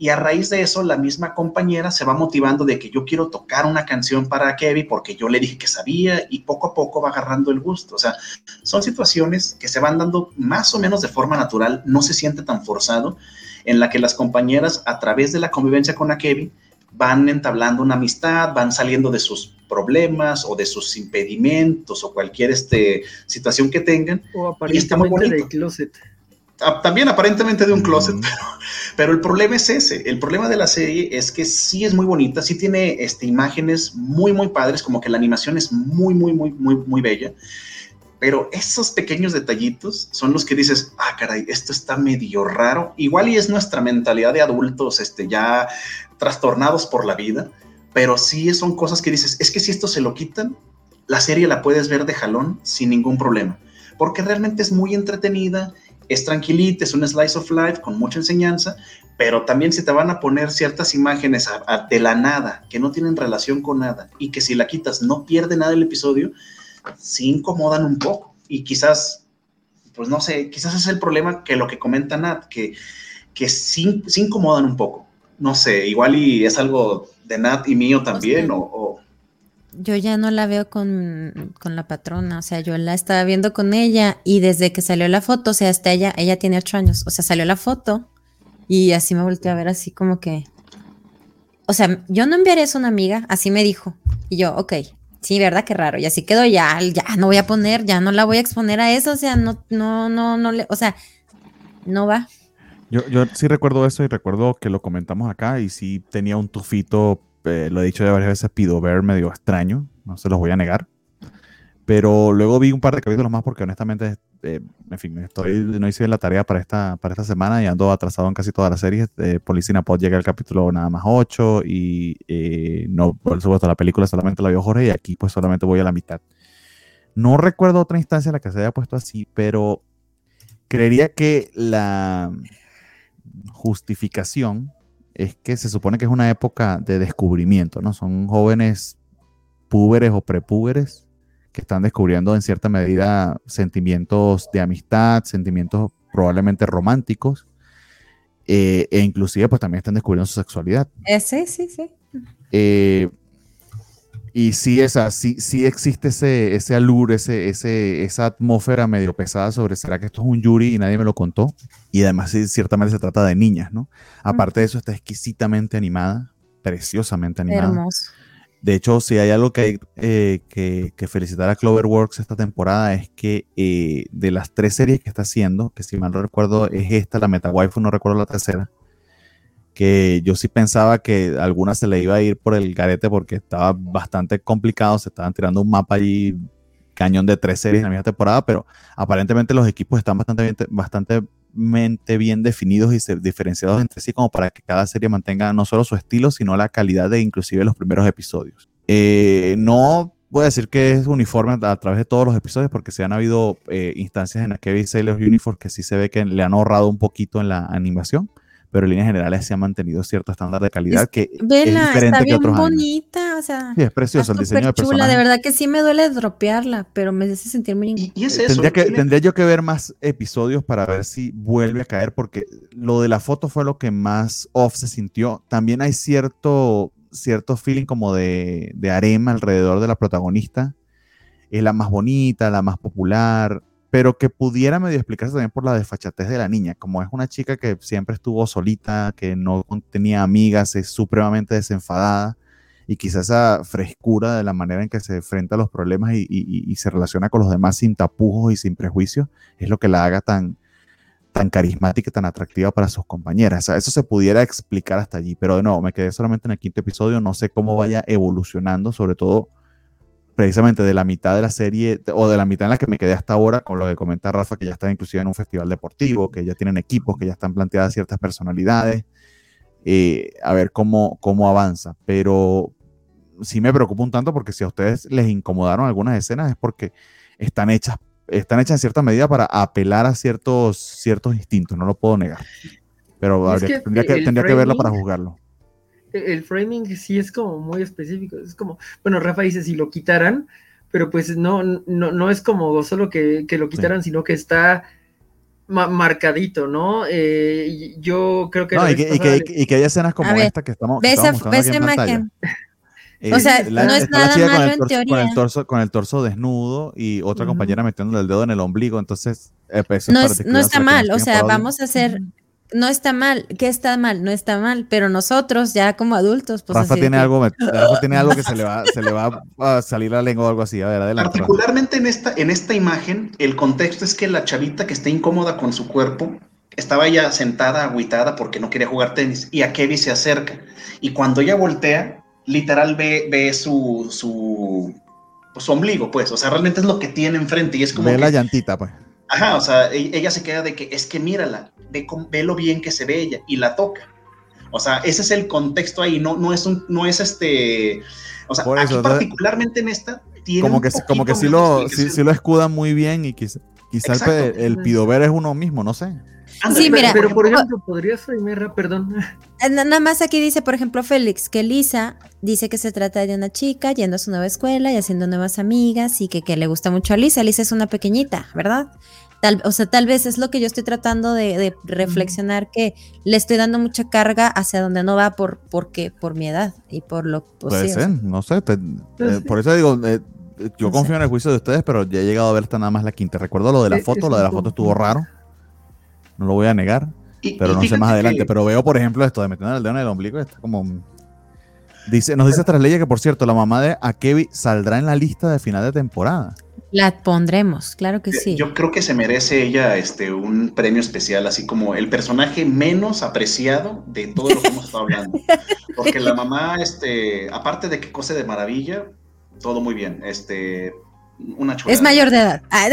Y a raíz de eso, la misma compañera se va motivando de que yo quiero tocar una canción para Kevin porque yo le dije que sabía y poco a poco va agarrando el gusto. O sea, son situaciones que se van dando más o menos de forma natural, no se siente tan forzado, en la que las compañeras, a través de la convivencia con a Kevin, van entablando una amistad, van saliendo de sus problemas o de sus impedimentos o cualquier este, situación que tengan. O aparentemente de closet. También aparentemente de un closet, pero, el problema es ese. El problema de la serie es que sí es muy bonita, sí tiene este, imágenes muy, muy padres, como que la animación es muy, muy, muy, muy, muy bella. Pero esos pequeños detallitos son los que dices, ah, caray, esto está medio raro. Igual y es nuestra mentalidad de adultos, este, ya trastornados por la vida, pero sí son cosas que dices, es que si esto se lo quitan, la serie la puedes ver de jalón sin ningún problema, porque realmente es muy entretenida, es tranquilita, es un slice of life con mucha enseñanza, pero también si te van a poner ciertas imágenes de la nada, que no tienen relación con nada, y que si la quitas no pierde nada el episodio, sí incomodan un poco, y quizás, pues no sé, quizás es el problema que lo que comenta Nat, que, que sí, sí incomodan un poco, no sé, igual y es algo de Nat y mío también, o, Yo ya no la veo con, la patrona, o sea, yo la estaba viendo con ella y desde que salió la foto, o sea, hasta ella, ella tiene ocho años, o sea, salió la foto y así me volteé a ver así como que, o sea, yo no enviaré eso a una amiga, así me dijo, y yo, ok, sí, verdad, qué raro, y así quedó ya, ya no voy a poner, ya no la voy a exponer a eso, o sea, no, no, no, no, le, o sea, no va. Yo, yo sí recuerdo eso y recuerdo que lo comentamos acá y sí tenía un tufito, eh, lo he dicho ya varias veces, pido ver medio extraño, no se los voy a negar. Pero luego vi un par de capítulos más porque honestamente, eh, en fin, estoy, no hice la tarea para esta, para esta semana y ando atrasado en casi todas las series. Eh, Policina Pod llega al capítulo nada más 8 y eh, no, por supuesto, la película solamente la vio Jorge y aquí pues solamente voy a la mitad. No recuerdo otra instancia en la que se haya puesto así, pero creería que la, justificación es que se supone que es una época de descubrimiento, ¿no? Son jóvenes púberes o prepúberes que están descubriendo en cierta medida sentimientos de amistad, sentimientos probablemente románticos, eh, e inclusive pues también están descubriendo su sexualidad. Eh, sí, sí, sí. Eh, y sí, esa, sí, sí existe ese, ese alur, ese, ese, esa atmósfera medio pesada sobre, ¿será que esto es un Yuri y nadie me lo contó? Y además, sí, ciertamente se trata de niñas, ¿no? Aparte de eso, está exquisitamente animada, preciosamente animada. Hermoso. De hecho, si hay algo que hay eh, que, felicitar a Cloverworks esta temporada es que eh, de las tres series que está haciendo, que si mal no recuerdo es esta, la Meta Waifu, no recuerdo la tercera, que yo sí pensaba que alguna se le iba a ir por el garete porque estaba bastante complicado, se estaban tirando un mapa allí cañón de tres series en la misma temporada, pero aparentemente los equipos están bastante bien, bastante bien definidos y diferenciados entre sí como para que cada serie mantenga no solo su estilo, sino la calidad de inclusive los primeros episodios. Eh, no voy a decir que es uniforme a, través de todos los episodios porque se han habido eh, instancias en las que Sailor Uniform que sí se ve que le han ahorrado un poquito en la animación, pero en líneas generales se ha mantenido cierto estándar de calidad que es diferente está bien que bonita, o sea, sí, es precioso el diseño de chula, de verdad que sí me duele dropearla, pero me hace sentir muy y, es eso, tendría, que, tendría yo que ver más episodios para ver si vuelve a caer porque lo de la foto fue lo que más off se sintió. También hay cierto cierto feeling como de, de arema alrededor de la protagonista. Es la más bonita, la más popular, pero que pudiera medio explicarse también por la desfachatez de la niña, como es una chica que siempre estuvo solita, que no tenía amigas, es supremamente desenfadada, y quizás esa frescura de la manera en que se enfrenta a los problemas y, y, se relaciona con los demás sin tapujos y sin prejuicios, es lo que la haga tan, tan carismática y tan atractiva para sus compañeras. eso se pudiera explicar hasta allí, pero de nuevo, me quedé solamente en el quinto episodio, no sé cómo vaya evolucionando, sobre todo precisamente de la mitad de la serie o de la mitad en la que me quedé hasta ahora, con lo que comenta Rafa, que ya está inclusive en un festival deportivo, que ya tienen equipos, que ya están planteadas ciertas personalidades, eh, a ver cómo, cómo avanza. Pero sí me preocupa un tanto porque si a ustedes les incomodaron algunas escenas es porque están hechas están hechas en cierta medida para apelar a ciertos, ciertos instintos, no lo puedo negar. Pero tendría, que, tendría que verlo para juzgarlo. El framing sí es como muy específico. Es como, bueno, Rafa dice si lo quitaran, pero pues no, no, no es como solo que, lo quitaran, sino que está marcadito, ¿no? Eh, yo creo que... No, y que, y, que, hay escenas como esta que estamos... Ves, esa imagen. o sea, no es nada malo en teoría. Con el, torso, con el torso desnudo y otra compañera metiéndole el dedo en el ombligo, entonces... Eh, pues, no, no está mal, o sea, vamos a hacer... No está mal, ¿qué está mal? No está mal, pero nosotros ya como adultos, pues Rafa tiene algo, Rafa tiene algo que se le va, se le va a salir la lengua o algo así. A ver, adelante. Particularmente en esta, en esta imagen, el contexto es que la chavita que está incómoda con su cuerpo estaba ya sentada, agüitada porque no quería jugar tenis y a Kevin se acerca y cuando ella voltea literal ve, ve su, su, pues, su ombligo, pues, o sea, realmente es lo que tiene enfrente y es como... Ve la llantita, pues. Ajá, o sea, e, ella se queda de que es que mírala, ve, ve lo bien que se ve ella y la toca. O sea, ese es el contexto ahí, no, no es un, no es este, o sea, aquí particularmente en esta tiene como que, como que sí lo, sí, lo escudan muy bien y quizás quizá el, el pidover es uno mismo, no sé sí, mira. Pero, por ejemplo, podrías framear, perdón. Eh, nada más aquí dice, por ejemplo, Félix, que Lisa dice que se trata de una chica yendo a su nueva escuela y haciendo nuevas amigas y que, que le gusta mucho a Lisa. Lisa es una pequeñita, ¿verdad? Tal, o sea, tal vez es lo que yo estoy tratando de, reflexionar, que le estoy dando mucha carga hacia donde no va por, porque, por mi edad y por lo posible. Puede ser, no sé. Eh, por eso digo, eh, yo confío en el juicio de ustedes, pero ya he llegado a ver hasta nada más la quinta. Recuerdo lo de la foto, lo de la foto estuvo raro no lo voy a negar, pero no sé más adelante. Pero veo, por ejemplo, esto de meter el dedo en el ombligo, está como... Dice, nos dice leyes que, por cierto, la mamá de Akebi saldrá en la lista de final de temporada. La pondremos, claro que sí. Yo creo que se merece ella este, un premio especial, así como el personaje menos apreciado de todo lo que hemos estado hablando. Porque la mamá, este, aparte de que cose de maravilla, todo muy bien. Este, es mayor de edad. Ah.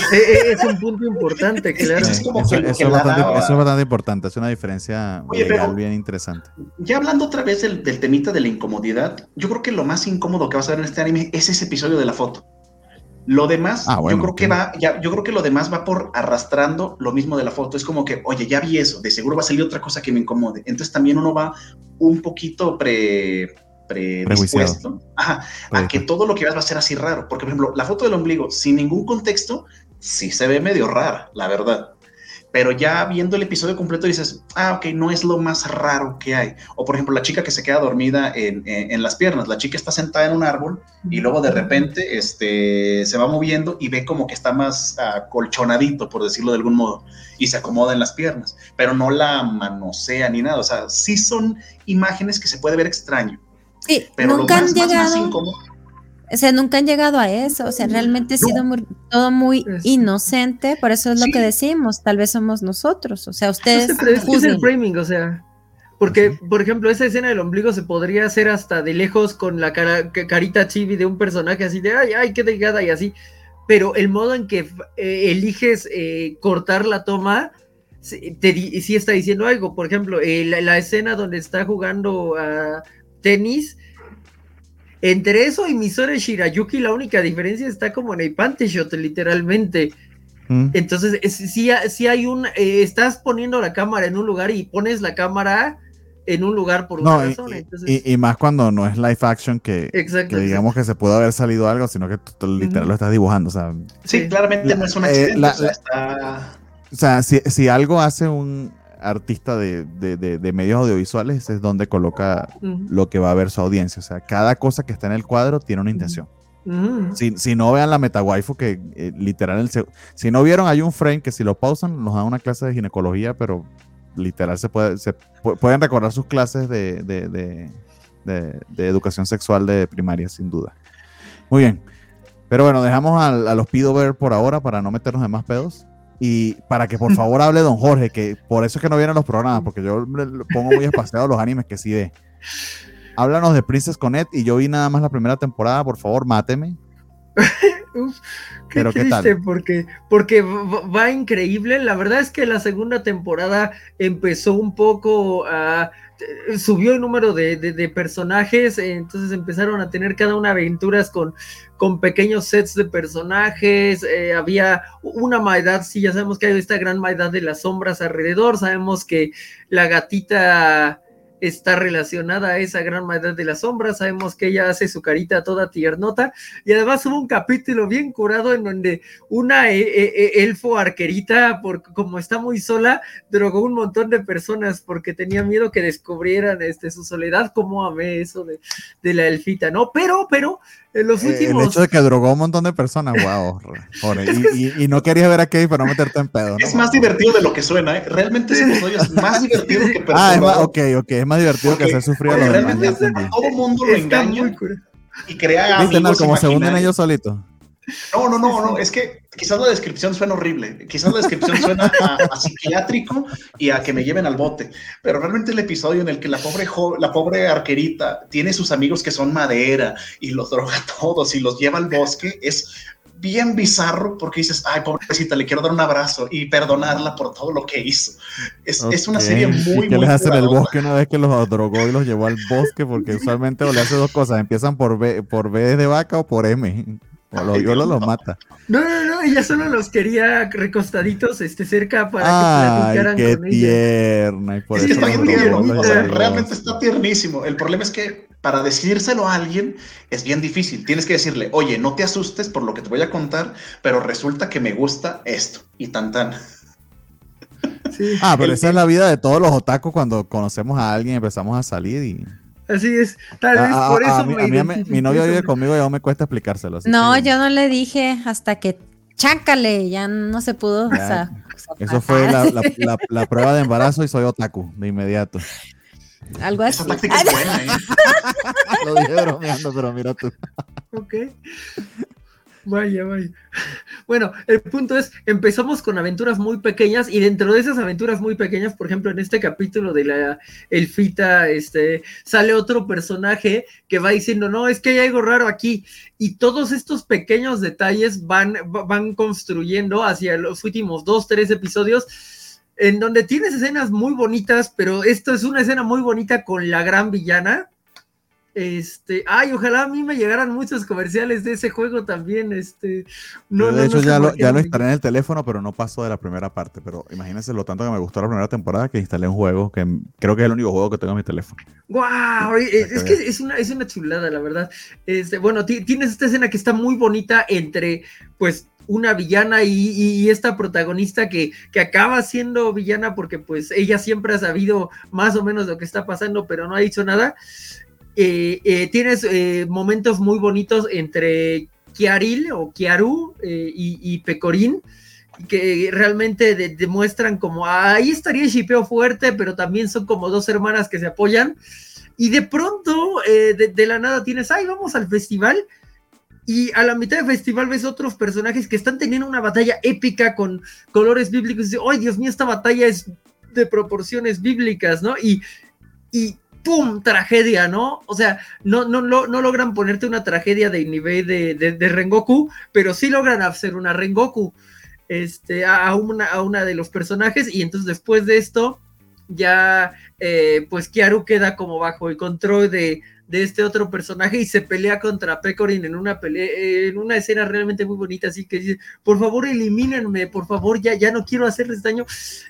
Eh, eh, es un punto importante, claro. eso, es bastante, importante, es una diferencia bien interesante. Ya hablando otra vez del, temita de la incomodidad, yo creo que lo más incómodo que vas a ver en este anime es ese episodio de la foto. Lo demás, ah, yo creo que va, ya, yo creo que lo demás va por arrastrando lo mismo de la foto. Es como que, oye, ya vi eso, de seguro va a salir otra cosa que me incomode. Entonces también uno va un poquito pre predispuesto a que todo lo que veas va a ser así raro. Porque, por ejemplo, la foto del ombligo, sin ningún contexto, sí se ve medio rara, la verdad. Pero ya viendo el episodio completo dices, ah, ok, no es lo más raro que hay. O por ejemplo, la chica que se queda dormida en, en, las piernas. La chica está sentada en un árbol y luego de repente este, se va moviendo y ve como que está más colchonadito, por decirlo de algún modo, y se acomoda en las piernas. Pero no la manosea ni nada. O sea, sí son imágenes que se puede ver extraño Sí, pero nunca han llegado. O sea, nunca han llegado a eso. O sea, realmente ha sido todo muy inocente. Por eso es lo que decimos. Tal vez somos nosotros. O sea, ustedes. es, el framing, o sea. Porque, por ejemplo, esa escena del ombligo se podría hacer hasta de lejos con la cara, carita chibi de un personaje así de ay, ay, qué delgada y así. pero el modo en que eh, eliges eh, cortar la toma, sí, está diciendo algo. Por ejemplo, eh, la, la escena donde está jugando a tenis, entre eso y Misore Shirayuki, la única diferencia está como en el Shot, literalmente. Mm. Entonces, sí, sí hay un. eh, estás poniendo la cámara en un lugar y pones la cámara en un lugar por una No, y, razón. y- entonces, y- y más cuando no es live action que, exacto. que digamos que se puede haber salido algo, sino que tú, tú literal lo estás dibujando. O sea, Sí, Sí. claramente La- no es un eh, accidente. la- o sea, la- está- o sea, si, si algo hace un artista de, de- de- de medios audiovisuales es donde coloca lo que va a ver su audiencia. O sea, cada cosa que está en el cuadro tiene una intención. ujú. Si, si no vean la metawaifu, que eh, literal, el si no vieron, hay un frame que si lo pausan, nos dan una clase de ginecología, pero literal se puede, se pu- pueden recordar sus clases de, de- de- de- de educación sexual de primaria, sin duda. Muy bien. Pero bueno, dejamos a, los pido ver por ahora para no meternos en más pedos. Y para que por favor hable don Jorge, que por eso es que no vienen los programas, porque yo le- pongo muy espaciado los animes que sí ve. Háblanos de Princess Connect y yo vi nada más la primera temporada, por favor, máteme. Uf, qué Pero, ¿qué triste, tal? porque, porque va, increíble. La verdad es que la segunda temporada empezó un poco a. Subió el número de, de- personajes, eh, entonces empezaron a tener cada una aventuras con, con pequeños sets de personajes. eh, había una maldad, sí, ya sabemos que hay esta gran maldad de las sombras alrededor. Sabemos que la gatita está relacionada a esa gran maldad de las sombras. Sabemos que ella hace su carita toda tiernota. Y además hubo un capítulo bien curado en donde una eh, eh, elfo arquerita, por, como está muy sola, drogó un montón de personas porque tenía miedo que descubrieran este, su soledad. Como amé eso de, de la elfita, ¿no? Pero, pero, en los Eh, últimos... El hecho de que drogó a un montón de personas, wow. Y, y- y no querías ver a Kevin para no meterte en pedo. ¿no? Es más divertido de lo que suena, ¿eh? Realmente ese episodio es más divertido que Ah, es más, ok, ok. Es más divertido que hacer sufrir a los demás. realmente todo mundo lo engaña y crea ¿Viste, amigos no? Como se hunden ellos solitos. No, no, no, no, es que quizás la descripción suena horrible, quizás la descripción suena a, a psiquiátrico y a que me lleven al bote, pero realmente el episodio en el que la pobre, jo- la pobre arquerita tiene sus amigos que son madera y los droga a todos y los lleva al bosque es bien bizarro porque dices, ay, pobrecita, le quiero dar un abrazo y perdonarla por todo lo que hizo. Es, es una serie ¿Y muy, qué muy les hace en el bosque una vez que los drogó y los llevó al bosque? Porque usualmente o le hace dos cosas. Empiezan por B, por B de vaca o por M. O los Ay, viola o Dios, los no. mata. No, no, no, ella solo los quería recostaditos este, cerca para que Ay, platicaran qué con ella. tierna. Y por Es que eso está los bien tierno, realmente está tiernísimo. El problema es que para decírselo a alguien es bien difícil. Tienes que decirle, oye, no te asustes por lo que te voy a contar, pero resulta que me gusta esto y tan tan. Sí, Ah, pero El- esa es la vida de todos los otakus cuando conocemos a alguien y empezamos a salir y... así es. Tal vez A- a- por eso a mí- me a mí- a mí- identifiqué mi novia vive conmigo y aún me cuesta explicárselo. No, que- yo no le dije hasta que chácale, ya no se pudo. Ya, o sea, Eso fue la, la- la- la prueba de embarazo y soy otaku de inmediato. Algo así. Esa táctica es buena, ¿eh? Lo dije bromeando, pero mira tú. Ok. Vaya, vaya. Bueno, el punto es, empezamos con aventuras muy pequeñas y dentro de esas aventuras muy pequeñas, por ejemplo, en este capítulo de la Elfita, este, sale otro personaje que va diciendo, no, es que hay algo raro aquí. Y todos estos pequeños detalles van, va- van construyendo hacia los últimos dos, tres episodios en donde tienes escenas muy bonitas, pero esto es una escena muy bonita con la gran villana. Este, ay, ojalá a mí me llegaran muchos comerciales de ese juego también. Este, no, de no hecho, ya, lo, ya lo instalé en el teléfono, pero no pasó de la primera parte. Pero imagínense lo tanto que me gustó la primera temporada que instalé un juego que creo que es el único juego que tengo en mi teléfono. ¡Guau! Eh, Es que es una, es una chulada, la verdad. Este, bueno, ti- tienes esta escena que está muy bonita entre, pues, una villana y, esta protagonista que, que acaba siendo villana porque, pues, ella siempre ha sabido más o menos lo que está pasando, pero no ha dicho nada. Eh, eh, tienes eh, momentos muy bonitos entre Kiaril o Kiaru y, y Pecorín que realmente de- demuestran como "Ah, ahí estaría el shipeo fuerte, pero también son como dos hermanas que se apoyan. Y de pronto, de, de la nada tienes, ay, vamos al festival. Y a la mitad del festival ves otros personajes que están teniendo una batalla épica con colores bíblicos. Y dices, ay, Dios mío, esta batalla es de proporciones bíblicas, ¿no? Y, y ¡pum! tragedia, ¿no? O sea, no, no, no, no logran ponerte una tragedia de nivel de, de, Rengoku, pero sí logran hacer una Rengoku este, a, una, a una de los personajes y entonces después de esto ya eh, pues Kiaru queda como bajo el control de, de este otro personaje y se pelea contra Pecorin en una pelea, en una escena realmente muy bonita, así que dice, por favor elimínenme, por favor, ya, ya no quiero hacerles daño.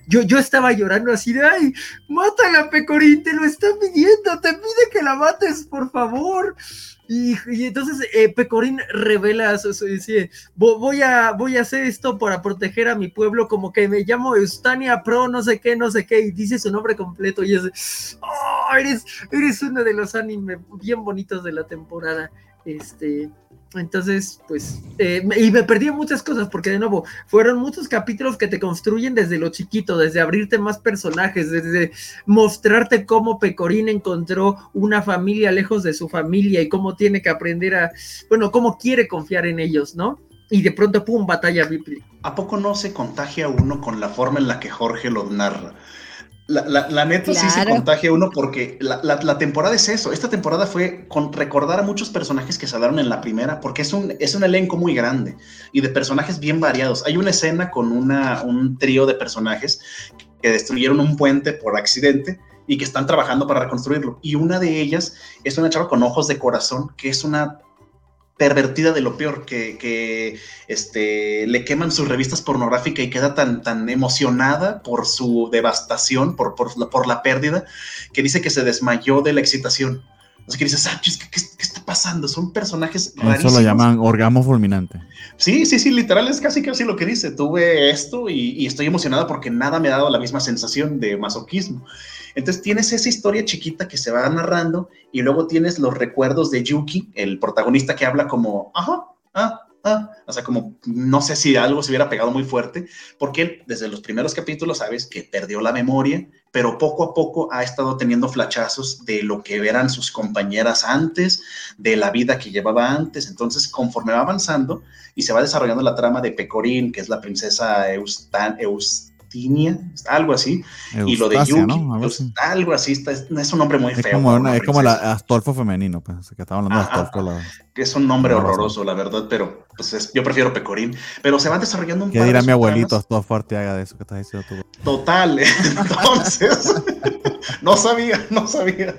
Yo, yo estaba llorando así de, ay, mátala Pecorin, te lo está pidiendo, te pide que la mates, por favor. Y, entonces eh, Pecorín revela su, dice, voy a, voy a hacer esto para proteger a mi pueblo, como que me llamo Eustania Pro, no sé qué, no sé qué, y dice su nombre completo y es, oh, eres, eres uno de los animes bien bonitos de la temporada. Este, entonces, pues, eh, y me perdí muchas cosas porque de nuevo, fueron muchos capítulos que te construyen desde lo chiquito, desde abrirte más personajes, desde mostrarte cómo Pecorín encontró una familia lejos de su familia y cómo tiene que aprender a, bueno, cómo quiere confiar en ellos, ¿no? Y de pronto, ¡pum!, batalla Ripley. ¿A poco no se contagia uno con la forma en la que Jorge lo narra? La, la, neta sí se contagia uno porque la, temporada es eso. Esta temporada fue con recordar a muchos personajes que salieron en la primera, porque es un, es un elenco muy grande y de personajes bien variados. Hay una escena con una, un trío de personajes que destruyeron un puente por accidente y que están trabajando para reconstruirlo. Y una de ellas es una chava con ojos de corazón, que es una pervertida de lo peor, que, este, le queman sus revistas pornográficas y queda tan, tan emocionada por su devastación, por, por, la pérdida, que dice que se desmayó de la excitación. Así que dices, ah, ¿qué, está pasando? Son personajes rarísimos. Eso lo llaman orgasmo fulminante. Sí, sí, sí, literal es casi casi lo que dice. Tuve esto y, y estoy emocionada porque nada me ha dado la misma sensación de masoquismo. Entonces tienes esa historia chiquita que se va narrando y luego tienes los recuerdos de Yuki, el protagonista que habla como, ajá, ah, ah, o sea, como no sé si algo se hubiera pegado muy fuerte, porque él desde los primeros capítulos sabes que perdió la memoria, pero poco a poco ha estado teniendo flachazos de lo que eran sus compañeras antes, de la vida que llevaba antes. Entonces, conforme va avanzando y se va desarrollando la trama de Pecorín, que es la princesa Eustan, algo así. y lo de Yuki, pues, algo así, está, es un nombre muy es feo. Como es como el Astolfo femenino, pues, que estaba hablando de Astolfo. que es un nombre horroroso, la verdad, pero pues yo prefiero Pecorín. Pero se van desarrollando un ¿Qué dirá mi abuelito Astolfo Arteaga de eso que estás diciendo tú? Total, entonces, no sabía, no sabía.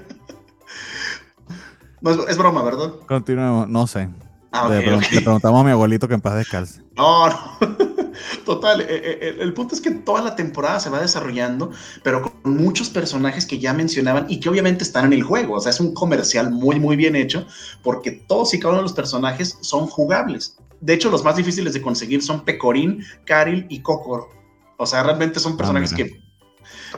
es, broma, ¿verdad? Continuemos, no sé. Ah, le, preguntamos a mi abuelito que en paz descalce. No, no. Total, eh, eh, el, punto es que toda la temporada se va desarrollando, pero con muchos personajes que ya mencionaban y que obviamente están en el juego. O sea, es un comercial muy, muy bien hecho porque todos y cada uno de los personajes son jugables. De hecho, los más difíciles de conseguir son Pecorín, Karil y Kokoro. O sea, realmente son ah, personajes que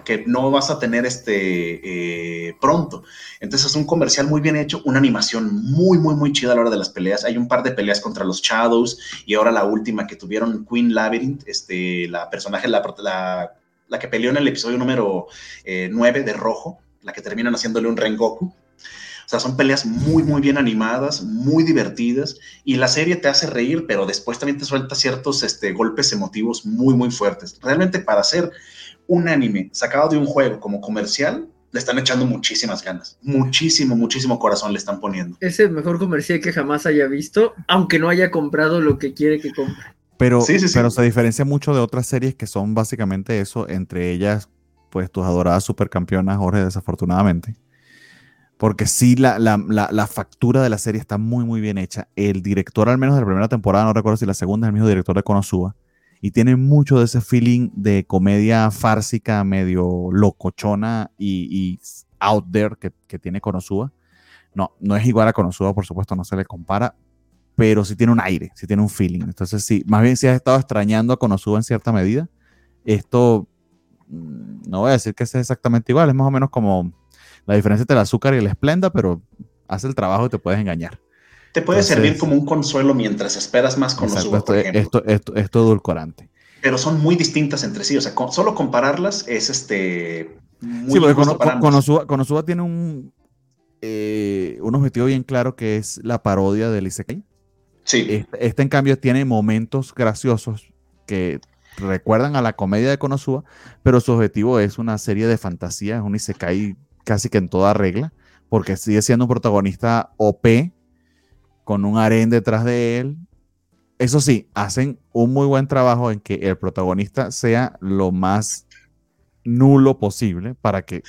que no vas a tener este eh, pronto. Entonces es un comercial muy bien hecho, una animación muy, muy, muy chida a la hora de las peleas. Hay un par de peleas contra los Shadows y ahora la última que tuvieron Queen Labyrinth, este, la personaje, la, la, que peleó en el episodio número 9 eh, de Rojo, la que terminan haciéndole un Rengoku. O sea, son peleas muy, muy bien animadas, muy divertidas, y la serie te hace reír, pero después también te suelta ciertos este, golpes emotivos muy, muy fuertes. Realmente para hacer un anime sacado de un juego como comercial, le están echando muchísimas ganas. Muchísimo, muchísimo corazón le están poniendo. Es el mejor comercial que jamás haya visto, aunque no haya comprado lo que quiere que compre. Pero, pero se diferencia mucho de otras series que son básicamente eso, entre ellas, pues tus adoradas supercampeonas, Jorge, desafortunadamente. Porque sí, la, la, la, factura de la serie está muy, muy bien hecha. El director, al menos de la primera temporada, no recuerdo si la segunda es el mismo director de Konosuba, y tiene mucho de ese feeling de comedia fársica, medio locochona y, out there que, tiene Konosuba. No, no es igual a Konosuba, por supuesto, no se le compara, pero sí tiene un aire, sí tiene un feeling. Entonces, sí, más bien si has estado extrañando a Konosuba en cierta medida, esto mm, no voy a decir que sea exactamente igual, es más o menos como la diferencia entre el azúcar y el esplenda, pero hace el trabajo y te puedes engañar. Te puede servir como un consuelo mientras esperas más con los esto, esto, esto, esto, edulcorante. Pero son muy distintas entre sí. O sea, solo compararlas es este. Muy sí, porque Konosuba, tiene un, eh, un objetivo bien claro que es la parodia del Isekai. Sí. Este, este, en cambio, tiene momentos graciosos que recuerdan a la comedia de Konosuba, pero su objetivo es una serie de fantasía, es un Isekai casi que en toda regla, porque sigue siendo un protagonista OP, con un harén detrás de él. Eso sí, hacen un muy buen trabajo en que el protagonista sea lo más nulo posible para que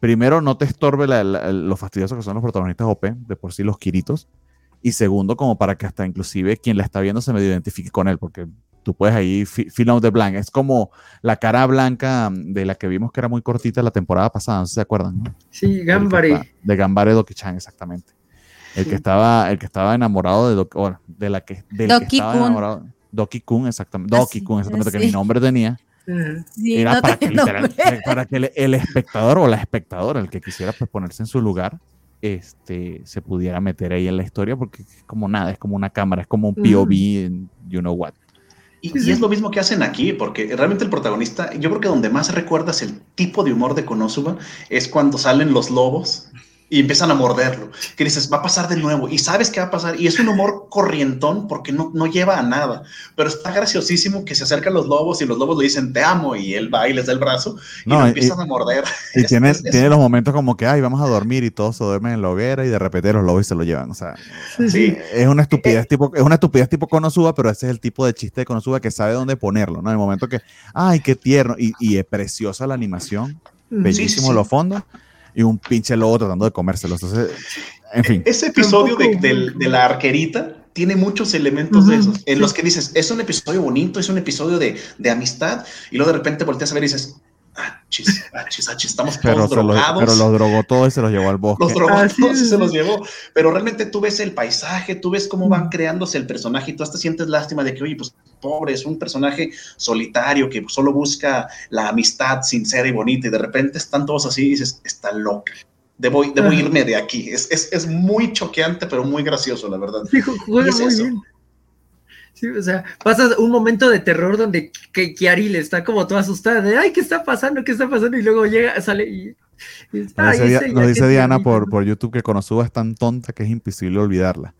primero no te estorbe lo fastidioso que son los protagonistas OP, de por sí los quiritos, y segundo como para que hasta inclusive quien la está viendo se medio identifique con él, porque tú puedes ahí fill out the blank. Es como la cara blanca de la que vimos que era muy cortita la temporada pasada, no sé si se acuerdan. ¿no? Sí, Gambare. De Gambare Doki-chan, exactamente. El, que estaba, el que estaba enamorado de, Doki, de la que, del que estaba enamorado. Doki-kun, exactamente. Doki-kun, exactamente, que mi nombre tenía. era para, que, para que, el, espectador o la espectadora, el que quisiera pues, ponerse en su lugar, este, se pudiera meter ahí en la historia, porque es como nada, es como una cámara, es como un POV en you know what. Y, es lo mismo que hacen aquí, porque realmente el protagonista, yo creo que donde más recuerdas el tipo de humor de Konosuba es cuando salen los lobos y empiezan a morderlo. Que dices, va a pasar de nuevo y sabes qué va a pasar. Y es un humor corrientón porque no, no lleva a nada. Pero está graciosísimo que se acercan los lobos y los lobos le dicen, te amo. Y él va y les da el brazo y lo empiezan a morder. Y tiene, tiene los momentos como que, ay, vamos a dormir y todos se duermen en la hoguera y de repente los lobos se lo llevan. O sea, sí. es una estupidez tipo, es una estupidez tipo Konosuba, pero ese es el tipo de chiste de Konosuba que sabe dónde ponerlo, ¿no? En el momento que, ay, qué tierno. Y, y es preciosa la animación. Bellísimo los fondos y un pinche lobo tratando de comérselo. Entonces, en fin. Ese episodio de, la arquerita tiene muchos elementos de esos, en los que dices, es un episodio bonito, es un episodio de, de amistad, y luego de repente volteas a ver y dices, Achis, achis, achis, estamos todos pero drogados. pero los drogó todos y se los llevó al bosque. Los drogó todos y se los llevó. Pero realmente tú ves el paisaje, tú ves cómo van creándose el personaje y tú hasta sientes lástima de que, oye, pues pobre, es un personaje solitario que solo busca la amistad sincera y bonita y de repente están todos así y dices, está loca. Debo, debo irme de aquí. Es, es, es, muy choqueante, pero muy gracioso, la verdad. Sí, juega muy bien. Sí, o sea, pasas un momento de terror donde Kiari está como toda asustada de, ay, ¿qué está pasando? ¿Qué está pasando? Y luego llega, sale y... nos dice, Diana por, por YouTube que Konosuba es tan tonta que es imposible olvidarla.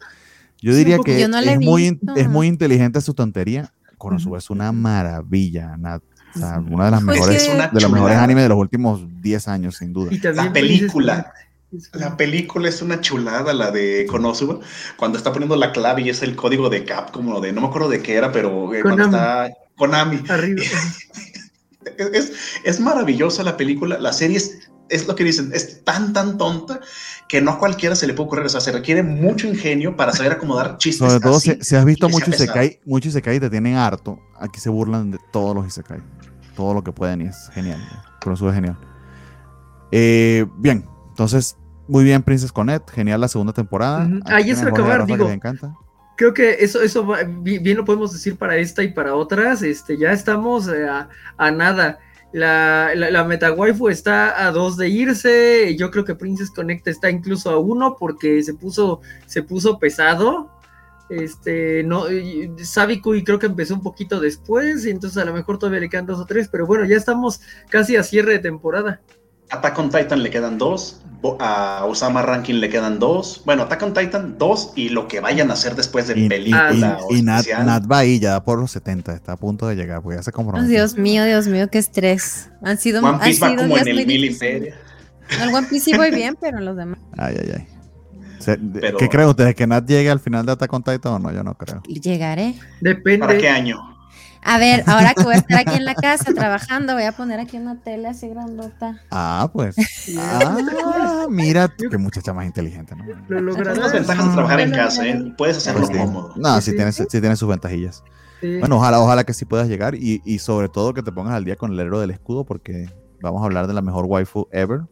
Yo diría que es, muy, es muy inteligente su tontería. Konosuba es una maravilla, una de las pues mejores, de los mejores animes de los últimos 10 años, sin duda. la película. La película es una chulada, la de Konosuba, cuando está poniendo la clave y es el código de Cap, como de, no me acuerdo de qué era, pero eh, cuando está Konami. Arriba. es, es, maravillosa la película, la serie es, es, lo que dicen, es tan, tan tonta que no a cualquiera se le puede ocurrir, o sea, se requiere mucho ingenio para saber acomodar chistes. Sobre todo si, has visto mucho Isekai, mucho Isekai te tienen harto, aquí se burlan de todos los Isekai, todo lo que pueden y es genial, Konosuba es genial. Eh, bien, entonces muy bien, Princess Connect, genial la segunda temporada. Ahí es acabar, digo. encanta. Creo que eso, eso bien lo podemos decir para esta y para otras. Este, ya estamos eh, a, nada. La, la, meta waifu está a dos de irse. Yo creo que Princess Connect está incluso a uno porque se puso, se puso pesado. Este, no, Sabiku y creo que empezó un poquito después, y entonces a lo mejor todavía le quedan dos o tres, pero bueno, ya estamos casi a cierre de temporada. Attack on Titan le quedan dos, a Osama Ranking le quedan dos. Bueno, Attack on Titan dos y lo que vayan a hacer después de película. Y, y Nat, va ahí ya por los 70, está a punto de llegar, pues ya se comprometió. Dios mío, Dios mío, qué estrés. Han sido One Piece va como en el mil imperio. El One Piece sí voy bien, pero los demás. Ay, ay, ay. ¿Qué creen ustedes? ¿Que Nat llegue al final de Attack on Titan o no? Yo no creo. Llegaré. Depende. ¿Para qué año? A ver, ahora que voy a estar aquí en la casa trabajando, voy a poner aquí una tele así grandota. Ah, pues. ah, mira, qué muchacha más inteligente, ¿no? Lo lograrás. las ventajas de trabajar en casa, ¿eh? Puedes hacerlo cómodo. No, sí, tienes, sí tienes sus ventajillas. Bueno, ojalá, ojalá que sí puedas llegar y, y, sobre todo que te pongas al día con el héroe del escudo porque vamos a hablar de la mejor waifu ever.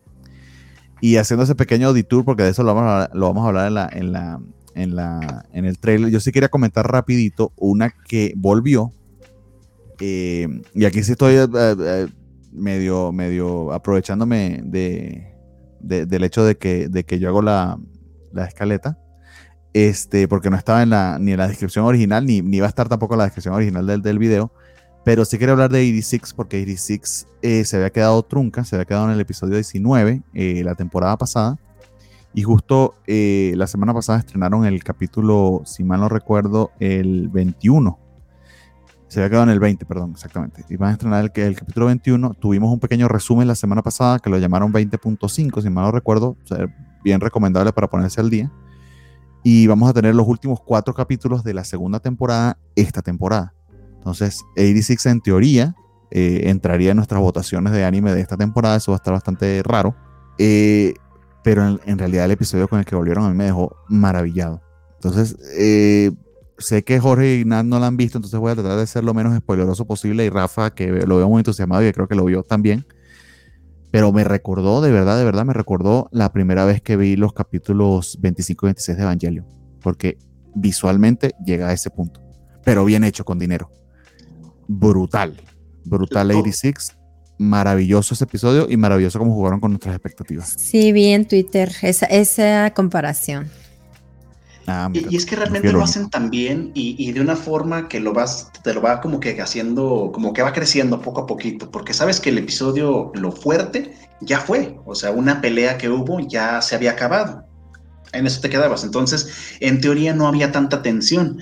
Y haciendo ese pequeño detour, porque de eso lo vamos a hablar, lo vamos a hablar en, la, en, la, en, la, en el trailer. Yo sí quería comentar rapidito una que volvió, eh, y aquí sí estoy eh, eh, medio, medio aprovechándome de, del hecho de que, de que yo hago la, la, escaleta. Este, porque no estaba en la, ni en la descripción original, ni, ni va a estar tampoco en la descripción original del, del video. Pero sí quería hablar de 86 porque 86 se había quedado trunca, se había quedado en el episodio 19 la temporada pasada. Y justo la semana pasada estrenaron el capítulo, si mal no recuerdo, el 21 Se había quedado en el 20, perdón, exactamente. Y van a estrenar el, el capítulo 21. Tuvimos un pequeño resumen la semana pasada que lo llamaron 20.5, si mal no recuerdo. O sea, bien recomendable para ponerse al día. Y vamos a tener los últimos cuatro capítulos de la segunda temporada esta temporada. Entonces, 86 en teoría eh, entraría en nuestras votaciones de anime de esta temporada. Eso va a estar bastante raro. Eh, pero en, en, realidad el episodio con el que volvieron a mí me dejó maravillado. Entonces, eh, sé que Jorge y Nat no la han visto, entonces voy a tratar de ser lo menos spoileroso posible. Y Rafa, que lo veo muy entusiasmado y creo que lo vio también. Pero me recordó, de verdad, de verdad, me recordó la primera vez que vi los capítulos 25 y 26 de Evangelio. Porque visualmente llega a ese punto. Pero bien hecho con dinero. Brutal. Brutal 86. Maravilloso ese episodio y maravilloso cómo jugaron con nuestras expectativas. Sí, vi en Twitter esa, esa comparación. Ah, y, y, es que realmente lo hacen tan bien y, y, de una forma que lo vas, te lo va como que haciendo, como que va creciendo poco a poquito, porque sabes que el episodio, lo fuerte, ya fue, o sea, una pelea que hubo ya se había acabado. En eso te quedabas. Entonces, en teoría no había tanta tensión,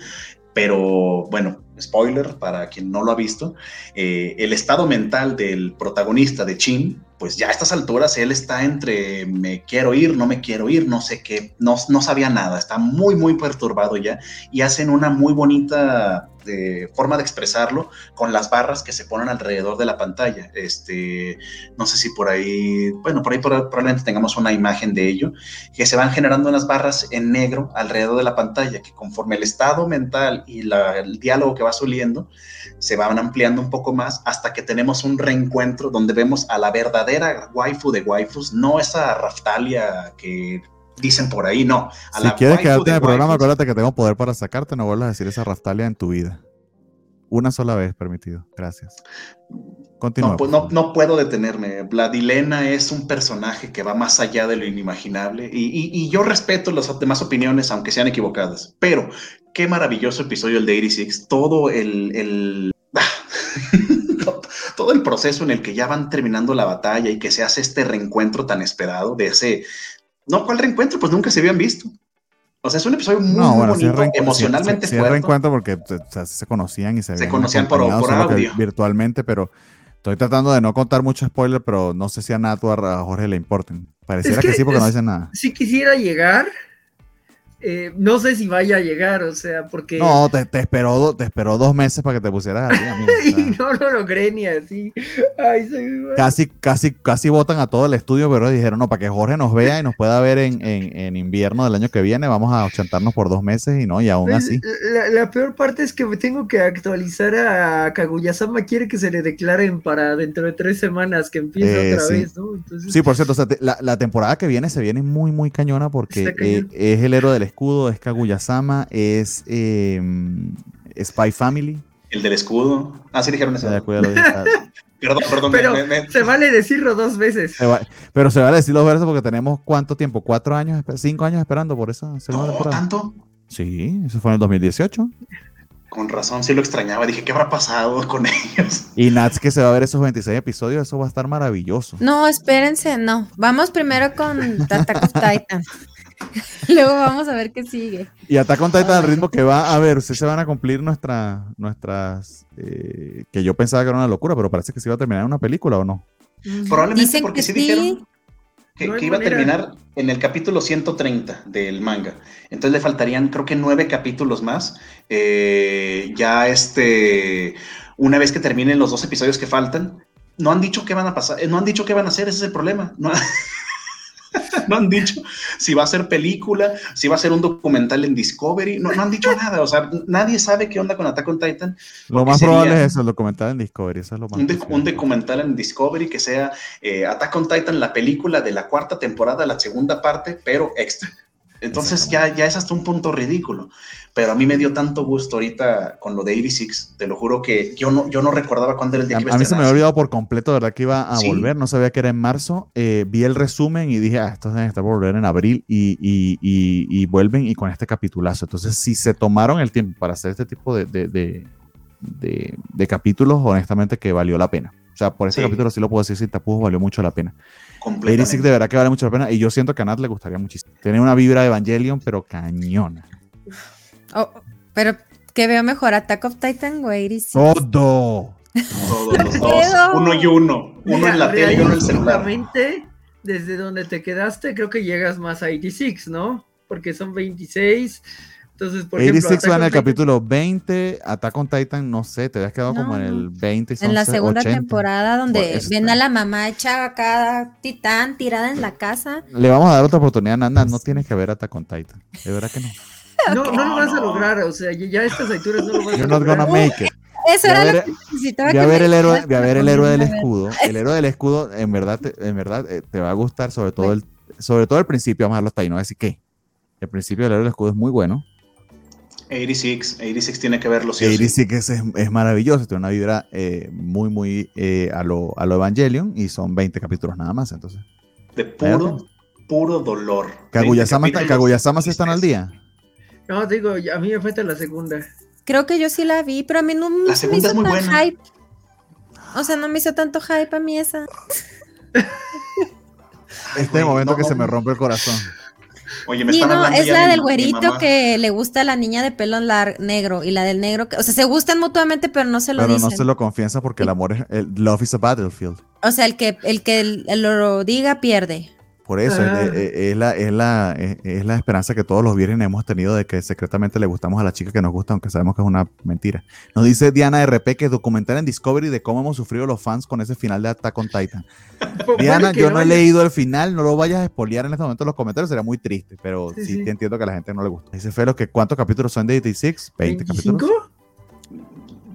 pero bueno, spoiler para quien no lo ha visto, eh, el estado mental del protagonista de Chin, pues ya a estas alturas él está entre me quiero ir, no me quiero ir, no sé qué, no, no sabía nada, está muy, muy perturbado ya y hacen una muy bonita de forma de expresarlo con las barras que se ponen alrededor de la pantalla. Este, no sé si por ahí, bueno, por ahí probablemente tengamos una imagen de ello, que se van generando unas barras en negro alrededor de la pantalla, que conforme el estado mental y el diálogo que va subiendo, se van ampliando un poco más hasta que tenemos un reencuentro donde vemos a la verdadera waifu de waifus, no esa Raftalia que dicen por ahí, no. A si quieres quedarte en el programa, acuérdate que tengo poder para sacarte, no vuelvas a decir esa Raftalia en tu vida. Una sola vez permitido. Gracias. Continúa. No, pues no, no, puedo detenerme. Vladilena es un personaje que va más allá de lo inimaginable y, y, y, yo respeto las demás opiniones, aunque sean equivocadas. Pero qué maravilloso episodio el de 86. Todo el, el... todo el proceso en el que ya van terminando la batalla y que se hace este reencuentro tan esperado de ese, no, ¿cuál reencuentro? Pues nunca se habían visto. O sea, es un episodio muy, no, bueno, bonito, sí emocionalmente sí, sí, fuerte. reencuentro porque o sea, se conocían y se, se conocían por, por audio. Virtualmente, pero estoy tratando de no contar mucho spoiler, pero no sé si a Nato o a Jorge le importen. Pareciera es que, que, sí porque es, no dicen nada. Si quisiera llegar, eh, no sé si vaya a llegar, o sea, porque. No, te, te, esperó, te esperó dos meses para que te pusieras día. Amigo, o sea. no, no lo creen ni así. Ay, soy... Casi, casi, casi votan a todo el estudio, pero dijeron, no, para que Jorge nos vea y nos pueda ver en, en, en invierno del año que viene, vamos a ochentarnos por dos meses y no, y aún así. La, la, peor parte es que tengo que actualizar a Kaguya-sama, quiere que se le declaren para dentro de tres semanas que empiece eh, otra sí. vez, ¿no? Entonces... Sí, por cierto, o sea, te, la, la, temporada que viene se viene muy, muy cañona porque eh, es el héroe del escudo, es Kaguya-sama, es eh, Spy Family. El del escudo. Ah, sí dijeron eso. perdón, perdón. Pero me, me... se vale decirlo dos veces. Se va, pero se vale decirlo dos veces porque tenemos cuánto tiempo, cuatro años, cinco años esperando por esa segunda no, temporada. ¿Tanto? Sí, eso fue en el 2018. Con razón, sí lo extrañaba. Dije, ¿qué habrá pasado con ellos? Y Nats, que se va a ver esos 26 episodios, eso va a estar maravilloso. No, espérense, no. Vamos primero con Attack of Titan. Luego vamos a ver qué sigue. Y Attack on Titan al ritmo que va a ver, ustedes se van a cumplir nuestra, nuestras. Eh, que yo pensaba que era una locura, pero parece que se iba a terminar en una película o no. Probablemente Dicen porque sí, sí dijeron que, no que iba manera. a terminar en el capítulo 130 del manga. Entonces le faltarían, creo que nueve capítulos más. Eh, ya este. Una vez que terminen los dos episodios que faltan, no han dicho qué van a pasar, no han dicho qué van a hacer, ese es el problema. No, no han dicho si va a ser película, si va a ser un documental en Discovery, no, no han dicho nada, o sea, nadie sabe qué onda con Attack on Titan. Lo más probable es eso, el documental en Discovery, eso es lo más un, de, un documental en Discovery que sea eh, Attack on Titan, la película de la cuarta temporada, la segunda parte, pero extra. Entonces ya, ya es hasta un punto ridículo. Pero a mí me dio tanto gusto ahorita con lo de 86. Te lo juro que yo no, yo no recordaba cuándo era el día a, que iba a A mí se me había olvidado por completo, ¿verdad? Que iba a sí. volver. No sabía que era en marzo. Eh, vi el resumen y dije, ah, estos deben estar por volver en abril y, y, y, y, vuelven y con este capitulazo. Entonces, si se tomaron el tiempo para hacer este tipo de, de, de, de capítulos, honestamente que valió la pena. O sea, por ese sí. capítulo sí lo puedo decir, sin tapujos valió mucho la pena. Six de verdad que vale mucho la pena y yo siento que a Nat le gustaría muchísimo. Tiene una vibra de Evangelion, pero cañona. Oh, pero ¿Qué veo mejor, Attack of Titan o 86? Todo. Todos los dos. Uno y uno. Uno Mira, en la tele y uno en el celular. desde donde te quedaste, creo que llegas más a 86, ¿no? Porque son 26. Entonces, por ejemplo, 86 Attack va en el Titan- capítulo 20, Attack on Titan, no sé, te habías quedado como en el 20 y son En la segunda 80. temporada donde eso ven está. a la mamá hecha acá titán tirada en la casa. Le vamos a dar otra oportunidad, Nanda, no tienes que ver Attack on Titan. De verdad que no. No, no lo vas a lograr, o sea, ya a estas alturas no lo vas a You're not lograr. gonna make it. Eso Voy era ver- lo que necesitaba Voy a que ver el héroe, voy a ver el héroe del ver. escudo. El héroe del escudo, en verdad, te- en verdad, eh, te va a gustar, sobre todo el, sobre todo el principio, vamos a dejarlo hasta ahí, no voy a decir qué. El principio del héroe del escudo es muy bueno. 86. 86 tiene que verlo, sí o sí. 86 es, es maravilloso, tiene una vibra eh, muy, muy eh, a, lo, a lo Evangelion y son 20 capítulos nada más, entonces. De puro, puro dolor. Kaguya-sama 20 está- Kaguya-sama sí están al día. No, digo, a mí me falta la segunda. Creo que yo sí la vi, pero a mí no La se me segunda hizo es muy tan buena. hype. O sea, no me hizo tanto hype a mí esa. Ay, Este güey, momento no, que se me rompe el corazón. Oye, me no, hablando es ya la del mi güerito que le gusta a la niña de pelo negro y la del negro que, o sea, se gustan mutuamente, pero no se lo Pero dicen. no se lo confianza porque el amor es. El love is a battlefield. O sea, el que el que lo diga pierde. Por eso Ah. es, es- es la, es, la, es, es la esperanza que todos los viernes hemos tenido de que secretamente le gustamos a la chica que nos gusta, aunque sabemos que es una mentira. Nos dice Diana RP que documental en Discovery de cómo hemos sufrido los fans con ese final de Attack on Titan. Puede Diana, yo no he leído el final, no lo vayas a espolear en este momento en los comentarios, sería muy triste, pero sí, Sí, sí. te entiendo que a la gente no le gusta. Dice Felo que ¿cuántos capítulos son de 86? 20 capítulos. ¿25?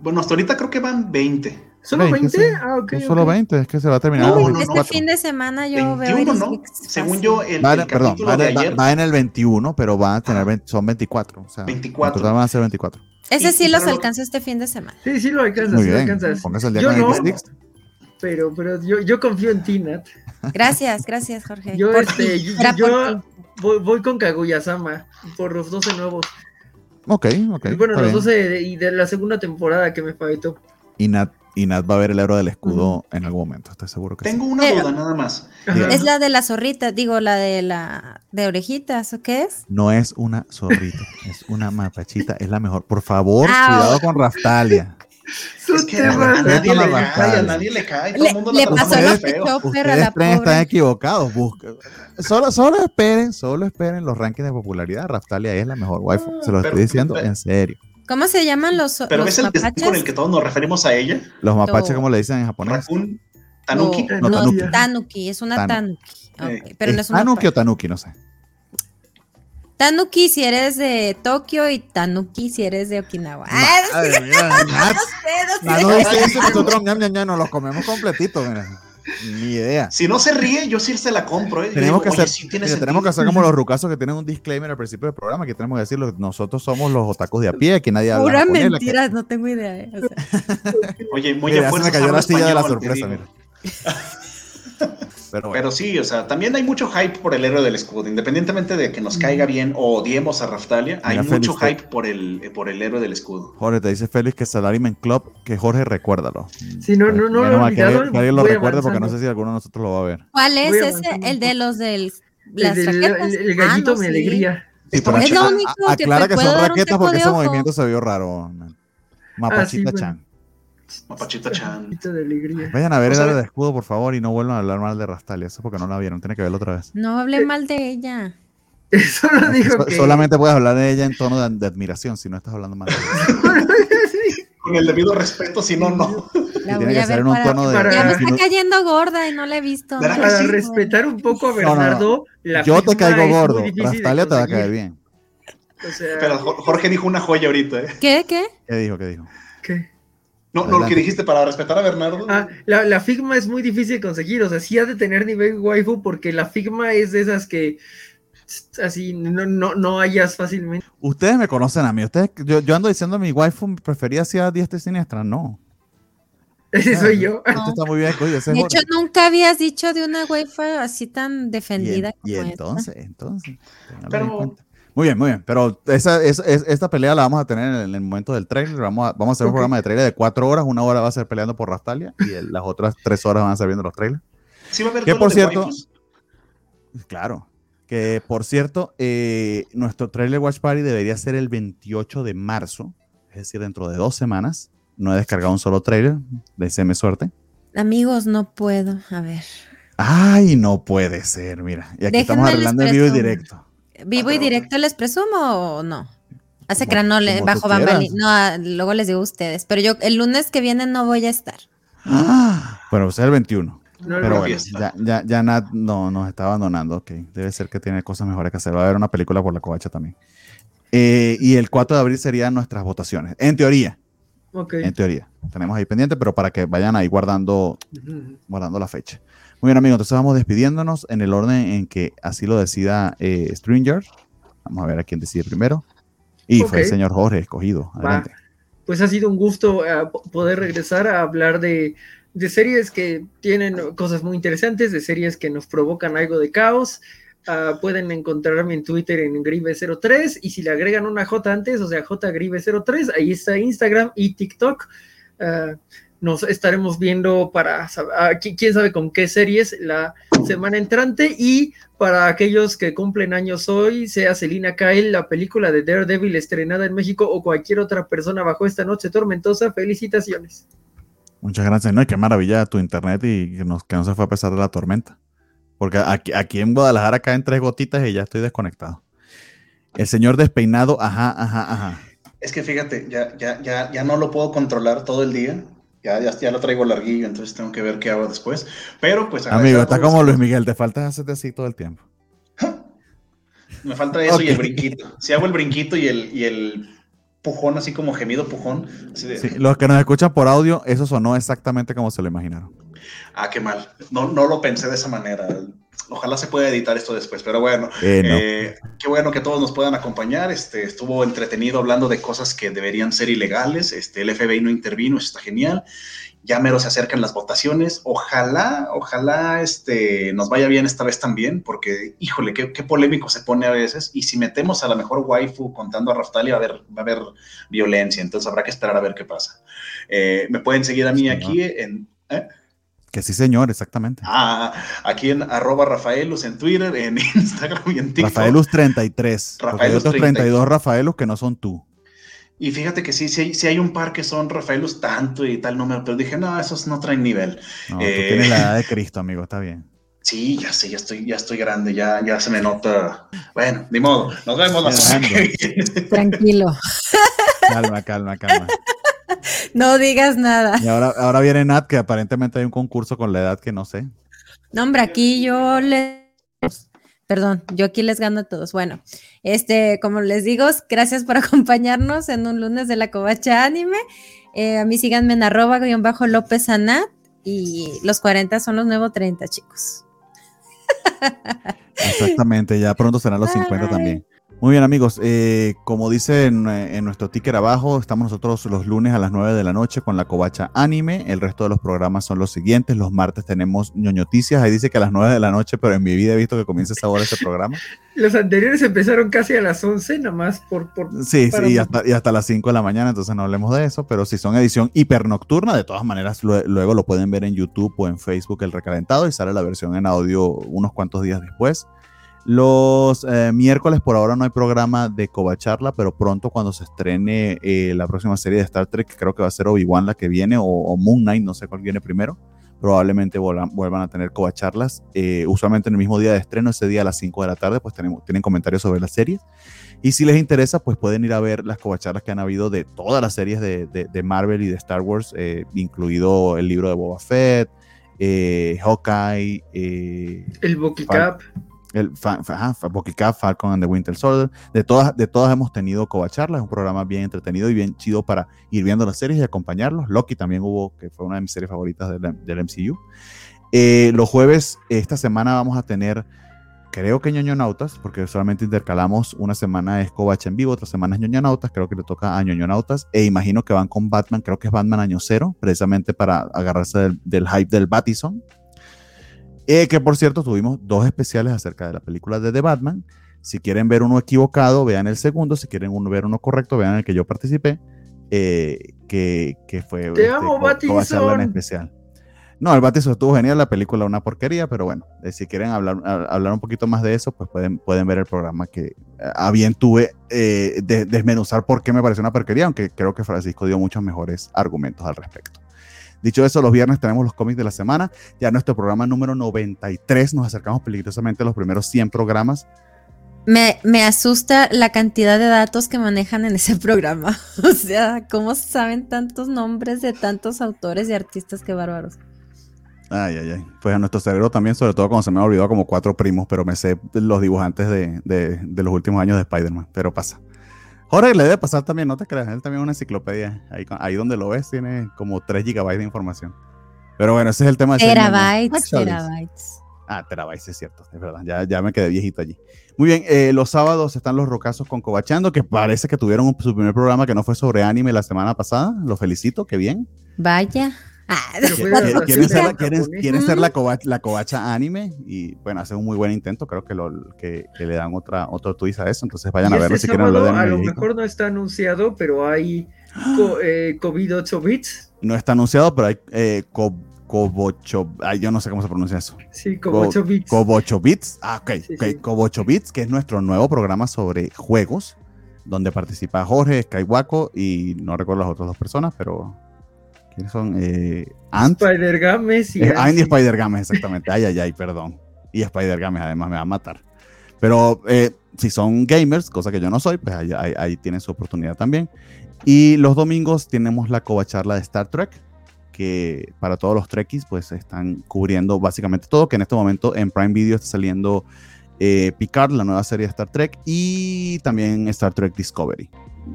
Bueno, hasta ahorita creo que van 20. ¿Solo 20, 20? sí. Ah, ok. Son solo ok. 20, es que se va a terminar No, no, este 2024. fin de semana yo veo 21, Iris ¿no? Mix Según yo, el, Va, el en- perdón, va, de va- ayer. va en el 21, pero va a tener Ajá. 20 son 24. O sea, 24. en total van a ser 24. Ese Y- sí y los alcanzo este fin de semana. Sí, sí lo alcanzas, Muy sí lo bien, alcanzas. póngase al día Yo con no, 86. pero, pero yo, yo confío en ti, Nat. Gracias, gracias, Jorge. Yo, Por este, yo, yo voy, voy con Kaguya-sama por los 12 nuevos. Ok, ok. bueno, está los bien. 12 de, y de la segunda temporada que me faltó. Y Nat, y Nat va a ver el héroe del escudo en algún momento, estoy seguro que Tengo sí. una Pero- duda nada más. Es la de la zorrita, digo, la de la de orejitas, ¿o qué es? No es una zorrita, es una mapachita, es la mejor. Por favor, Ah, cuidado con Raftalia. Es que a, nadie le cae, a nadie le cae. Todo Le, el mundo le la pasó trata lo muy que feo. Chopper a Ustedes la están equivocados. Busca. Solo, solo esperen, solo esperen los rankings de popularidad. Raftalia es la mejor waifu. Se lo Pero- estoy diciendo pero- en serio. ¿Cómo se llaman los, Pero los es el mapaches? con el que todos nos referimos a ella. Los mapaches, No. como le dicen en japonés. Raccoon, Tanuki. No, No, no, tanuki. tanuki, es una Tanuki. tanuki. Eh, pero no ¿Es una Tanuki o Tanuki? No sé. Tanuki si eres de Tokio y Tanuki si eres de Okinawa. Ah, Madre no Nat sé, no no sé. dice eso, nosotros ñam, ñam, ñam, nos los comemos completitos. mira. Ni idea. Si no se ríe, yo sí se la compro. ¿eh? Tenemos digo, que, "Oye, hacer, sí tiene mira, tenemos que sentido". hacer como los rucasos que tienen un disclaimer al principio del programa, que tenemos que decirlo, nosotros somos los otacos de a pie, aquí nadie habla Pura que- mentira, no tengo idea. eh, o sea. Oye, muy Mira, a ya se me fuerza cayó la silla de la sorpresa, mira. Pero bueno, Pero sí, o sea, también hay mucho hype por el héroe del escudo. Independientemente de que nos caiga bien o odiemos a Raftalia, hay Mira, mucho Félix, hype por el, eh, por el héroe del escudo. Jorge, te dice Félix que Salaryman Club, que Jorge recuérdalo. Sí, no, no, no Menos que que alguien lo recuerde porque no sé si alguno de nosotros lo va a ver. ¿Cuál es ese? El de los del El, las del- raquetas. el- el Ah, gallito no, me sí. alegría. Sí, pero Es lo único a- que aclara que son raquetas porque ese movimiento se vio raro. Mapachita bueno. Chan. Mapachita Chan. Gallito de alegría. Vayan a ver O el sea, área de escudo, por favor, y no vuelvan a hablar mal de Rastalia. Eso porque no la vieron, tiene que verlo otra vez. No hablé mal de ella. Eso lo dijo So- que... Solamente puedes hablar de ella en tono de, de admiración, si no estás hablando mal de ella. Con el debido respeto, si no, no. La tiene voy que a ser ver en un para- tono de. para- Ya me está no- cayendo gorda y no la he visto. ¿Verdad no Para respetar un poco a No, no, no. Bernardo, la Yo te caigo gordo. Rastalia te va a caer bien. O sea, Pero Jo- Jorge dijo una joya ahorita, ¿eh? ¿Qué? ¿Qué? ¿Qué dijo? ¿Qué dijo? ¿qué? No, no, lo que dijiste para respetar a Bernardo. Ah, la, la Figma es muy difícil de conseguir, o sea, sí ha de tener nivel waifu porque la Figma es de esas que así no, no, no hallas fácilmente. Ustedes me conocen a mí. Ustedes, yo, yo ando diciendo mi waifu preferida hacia diestra y siniestra. No. Ese soy yo. Esto está muy bien escogido. Ese es De Jorge. hecho, nunca habías dicho de una waifu así tan Y, defendida en- y como esta. entonces, entonces. Pero- en. Muy bien, muy bien. Pero esa, esa- es- esta pelea la vamos a tener en el, en el momento del trailer. Vamos a, vamos a hacer un programa de trailer de cuatro horas. Una hora va a ser peleando por Rastalia y el- las otras tres horas van a ser viendo los trailers. Sí va a haber Que por de cierto- waifus. Claro. Que por cierto, eh, nuestro trailer Watch Party debería ser el 28 de marzo. es decir, dentro de dos semanas. No he descargado un solo trailer, deseame suerte. Amigos, no puedo. A ver. Ay, no puede ser, mira. Y aquí estamos Déjenme arreglando en vivo y directo. ¿Vivo y pero- directo les presumo o no? Hace Como- que no le bajo bambali. No, ah, luego les digo a ustedes. Pero yo el lunes que viene no voy a estar. Ah, bueno, pues es el 21. No, Pero no, bueno, ya, ya, ya Nat no, nos está abandonando. Ok, debe ser que tiene cosas mejores que hacer. Va a haber una película por la covacha también. Eh, y el 4 de abril serían nuestras votaciones. En teoría, ok. en teoría. Tenemos ahí pendiente, pero para que vayan ahí guardando, Ujú. guardando la fecha. Muy bien, amigos. Entonces vamos despidiéndonos en el orden en que así lo decida eh, Stringer. Vamos a ver a quién decide primero. Y fue el señor Jorge escogido. Adelante. Pues ha sido un gusto po- poder regresar a hablar de, de series que tienen cosas muy interesantes, de series que nos provocan algo de caos. Ah, pueden encontrarme en Twitter en Grive03 y si le agregan una J antes, o sea, JGrive03, ahí está Instagram y TikTok. Ah, nos estaremos viendo para ah, qui- quién sabe con qué series la semana entrante y para aquellos que cumplen años hoy, sea Selina Kyle, la película de Daredevil estrenada en México o cualquier otra persona bajo esta noche tormentosa, felicitaciones. Muchas gracias. No, y qué maravilla tu internet y que, nos- que no se fue a pesar de la tormenta. Porque aquí, aquí en Guadalajara caen tres gotitas y ya estoy desconectado. El señor despeinado, ajá, ajá, ajá. Es que fíjate, ya, ya, ya, ya no lo puedo controlar todo el día. Ya, ya, ya lo traigo larguillo, entonces tengo que ver qué hago después. Pero pues Amigo, está como los- Luis Miguel, te falta hacerte así todo el tiempo. Me falta eso y el brinquito. Si hago el brinquito y el, y el pujón, así como gemido pujón. de- Sí, los que nos escuchan por audio, eso sonó exactamente como se lo imaginaron. Ah, qué mal. No, no lo pensé de esa manera. Ojalá se pueda editar esto después, pero bueno. Eh, no. Eh, qué bueno que todos nos puedan acompañar. Este, estuvo entretenido hablando de cosas que deberían ser ilegales. Este, el FBI no intervino, eso está genial. Ya mero se acercan las votaciones. Ojalá, ojalá este, nos vaya bien esta vez también, porque, híjole, qué, qué polémico se pone a veces. Y si metemos a la mejor waifu contando a Raftali, va a haber, va a haber violencia. Entonces habrá que esperar a ver qué pasa. Eh, me pueden seguir a mí Sí, aquí en... Que sí, señor, exactamente. Ah, aquí en arroba Rafaelus en Twitter, en Instagram y en TikTok. Rafaelus 33. porque hay Rafaelus otros 32 Rafaelus que no son tú. Y fíjate que sí, sí hay, sí hay un par que son Rafaelus tanto y tal número, pero dije, no, esos no traen nivel. No, Eh. tú tienes la edad de Cristo, amigo, está bien. Sí, ya sé, ya estoy, ya estoy grande, ya, ya se me nota. Bueno, ni modo. Nos vemos la semana que viene. Tranquilo. Calma, calma, calma. No digas nada. Y ahora, ahora viene Nat, que aparentemente hay un concurso con la edad que no sé. No, hombre, aquí yo les. Perdón, yo aquí les gano a todos. Bueno, este, como les digo, gracias por acompañarnos en un lunes de la Covacha Anime. Eh, a mí síganme en arroba guion bajo López Anat y los 40 son los nuevos 30, chicos. Exactamente, ya pronto serán los 50 también. Muy bien, amigos. eh, como dice en, eh, en nuestro ticker abajo, estamos nosotros los lunes a las 9 de la noche con la Covacha Anime. El resto de los programas son los siguientes. Los martes tenemos ñoñoticias. Ahí dice que a las 9 de la noche, pero en mi vida he visto que comienza esa hora este programa. Los anteriores empezaron casi a las 11, nada más por... por Sí, sí, y hasta, y hasta las 5 de la mañana, entonces no hablemos de eso, pero si son edición hipernocturna, de todas maneras lue- luego lo pueden ver en YouTube o en Facebook el recalentado y sale la versión en audio unos cuantos días después. Los eh, miércoles por ahora no hay programa de Covacharla, pero pronto cuando se estrene eh, la próxima serie de Star Trek, que creo que va a ser Obi-Wan la que viene, o, Moon Knight, no sé cuál viene primero, probablemente vuelvan, a tener Covacharlas. Eh, usualmente en el mismo día de estreno, ese día a las 5 de la tarde, pues tienen comentarios sobre las series. Y si les interesa, pues pueden ir a ver las covacharlas que han habido de todas las series de, Marvel y de Star Wars, eh, incluido el libro de Boba Fett, Hawkeye, El Boki Cap. El fa, fa- ajá, fa- Bucky Cap, Falcon and the Winter Soldier. De todas, de todas hemos tenido covacharlas, es un programa bien entretenido y bien chido para ir viendo las series y acompañarlos. Loki también hubo, que fue una de mis series favoritas del, del MCU. Eh, los jueves, esta semana vamos a tener, creo que ñoñonautas, porque solamente intercalamos una semana es Covacha en vivo, otra semana es ñoñonautas, creo que le toca a ñoñonautas, e imagino que van con Batman, creo que es Batman año cero, precisamente para agarrarse del, del hype del Batison. Eh, que por cierto, tuvimos dos especiales acerca de la película de The Batman. Si quieren ver uno equivocado, vean el segundo. Si quieren uno- ver uno correcto, vean el que yo participé, eh, que, que fue Te amo, en Battinson. especial. No, el Batizo estuvo genial, la película una porquería, pero bueno, eh, si quieren hablar, hablar un poquito más de eso, pues pueden, pueden ver el programa que a bien tuve eh, de, desmenuzar por qué me pareció una porquería, aunque creo que Francisco dio muchos mejores argumentos al respecto. Dicho eso, los viernes tenemos los cómics de la semana. Ya nuestro programa número 93 nos acercamos peligrosamente a los primeros 100 programas. Me, me, asusta la cantidad de datos que manejan en ese programa. O sea, ¿cómo saben tantos nombres de tantos autores y artistas? Qué bárbaros. Ay, ay, ay. Pues a nuestro cerebro también, sobre todo cuando se me ha olvidado como cuatro primos, pero me sé los dibujantes de, de, de los últimos años de Spider-Man, pero pasa. Jorge le debe pasar también, no te creas, él también es una enciclopedia. Ahí, ahí donde lo ves tiene como 3 gigabytes de información. Pero bueno, ese es el tema de Terabytes, terabytes. Ah, terabytes, es cierto, es verdad, ya, ya me quedé viejito allí. Muy bien, eh, los sábados están los rocazos con Cobachando, que parece que tuvieron su primer programa que no fue sobre anime la semana pasada. Los felicito, qué bien. Vaya. Ah, ¿Quieren, ser, la, quieren, ser la, covacha, anime y bueno, hacen un muy buen intento, creo que, lo, que, le dan otra, otro twist a eso, entonces vayan a verlo si quieren hablar de A lo mejor no está anunciado, pero hay eh, COVID 8 bits. No está anunciado, pero hay eh, Cobocho, ay, yo no sé cómo se pronuncia eso. Sí, Cobocho Bits. Cobocho Bits, ah, ok, okay. Cobocho Bits, que es nuestro nuevo programa sobre juegos, donde participa Jorge, Skywako y no recuerdo las otras dos personas, pero ¿Quiénes son? Eh, Ant. Spider Games y. Eh, Ant y Spider Games, exactamente. Ay, ay, ay, perdón. Y Spider Games además me va a matar. Pero eh, si son gamers, cosa que yo no soy, pues ahí, tienen su oportunidad también. Y los domingos tenemos la covacharla de Star Trek, que para todos los Trekkies, pues están cubriendo básicamente todo, que en este momento en Prime Video está saliendo eh, Picard, la nueva serie de Star Trek, y también Star Trek Discovery.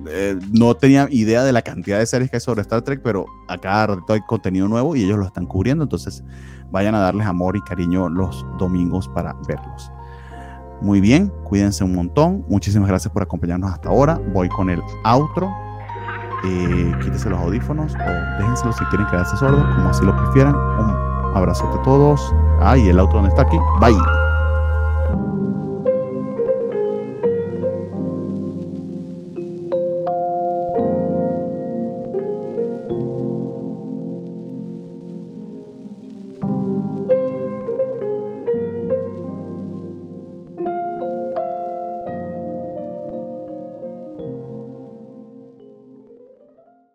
Eh, no tenía idea de la cantidad de series que hay sobre Star Trek, pero a cada rato hay contenido nuevo y ellos lo están cubriendo, entonces vayan a darles amor y cariño los domingos para verlos. Muy bien, cuídense un montón. Muchísimas gracias por acompañarnos hasta ahora. Voy con el outro. Eh, quítense los audífonos o déjenselos si quieren quedarse sordos, como así lo prefieran. Un abrazo a todos. Ah, y el outro donde está aquí. Bye.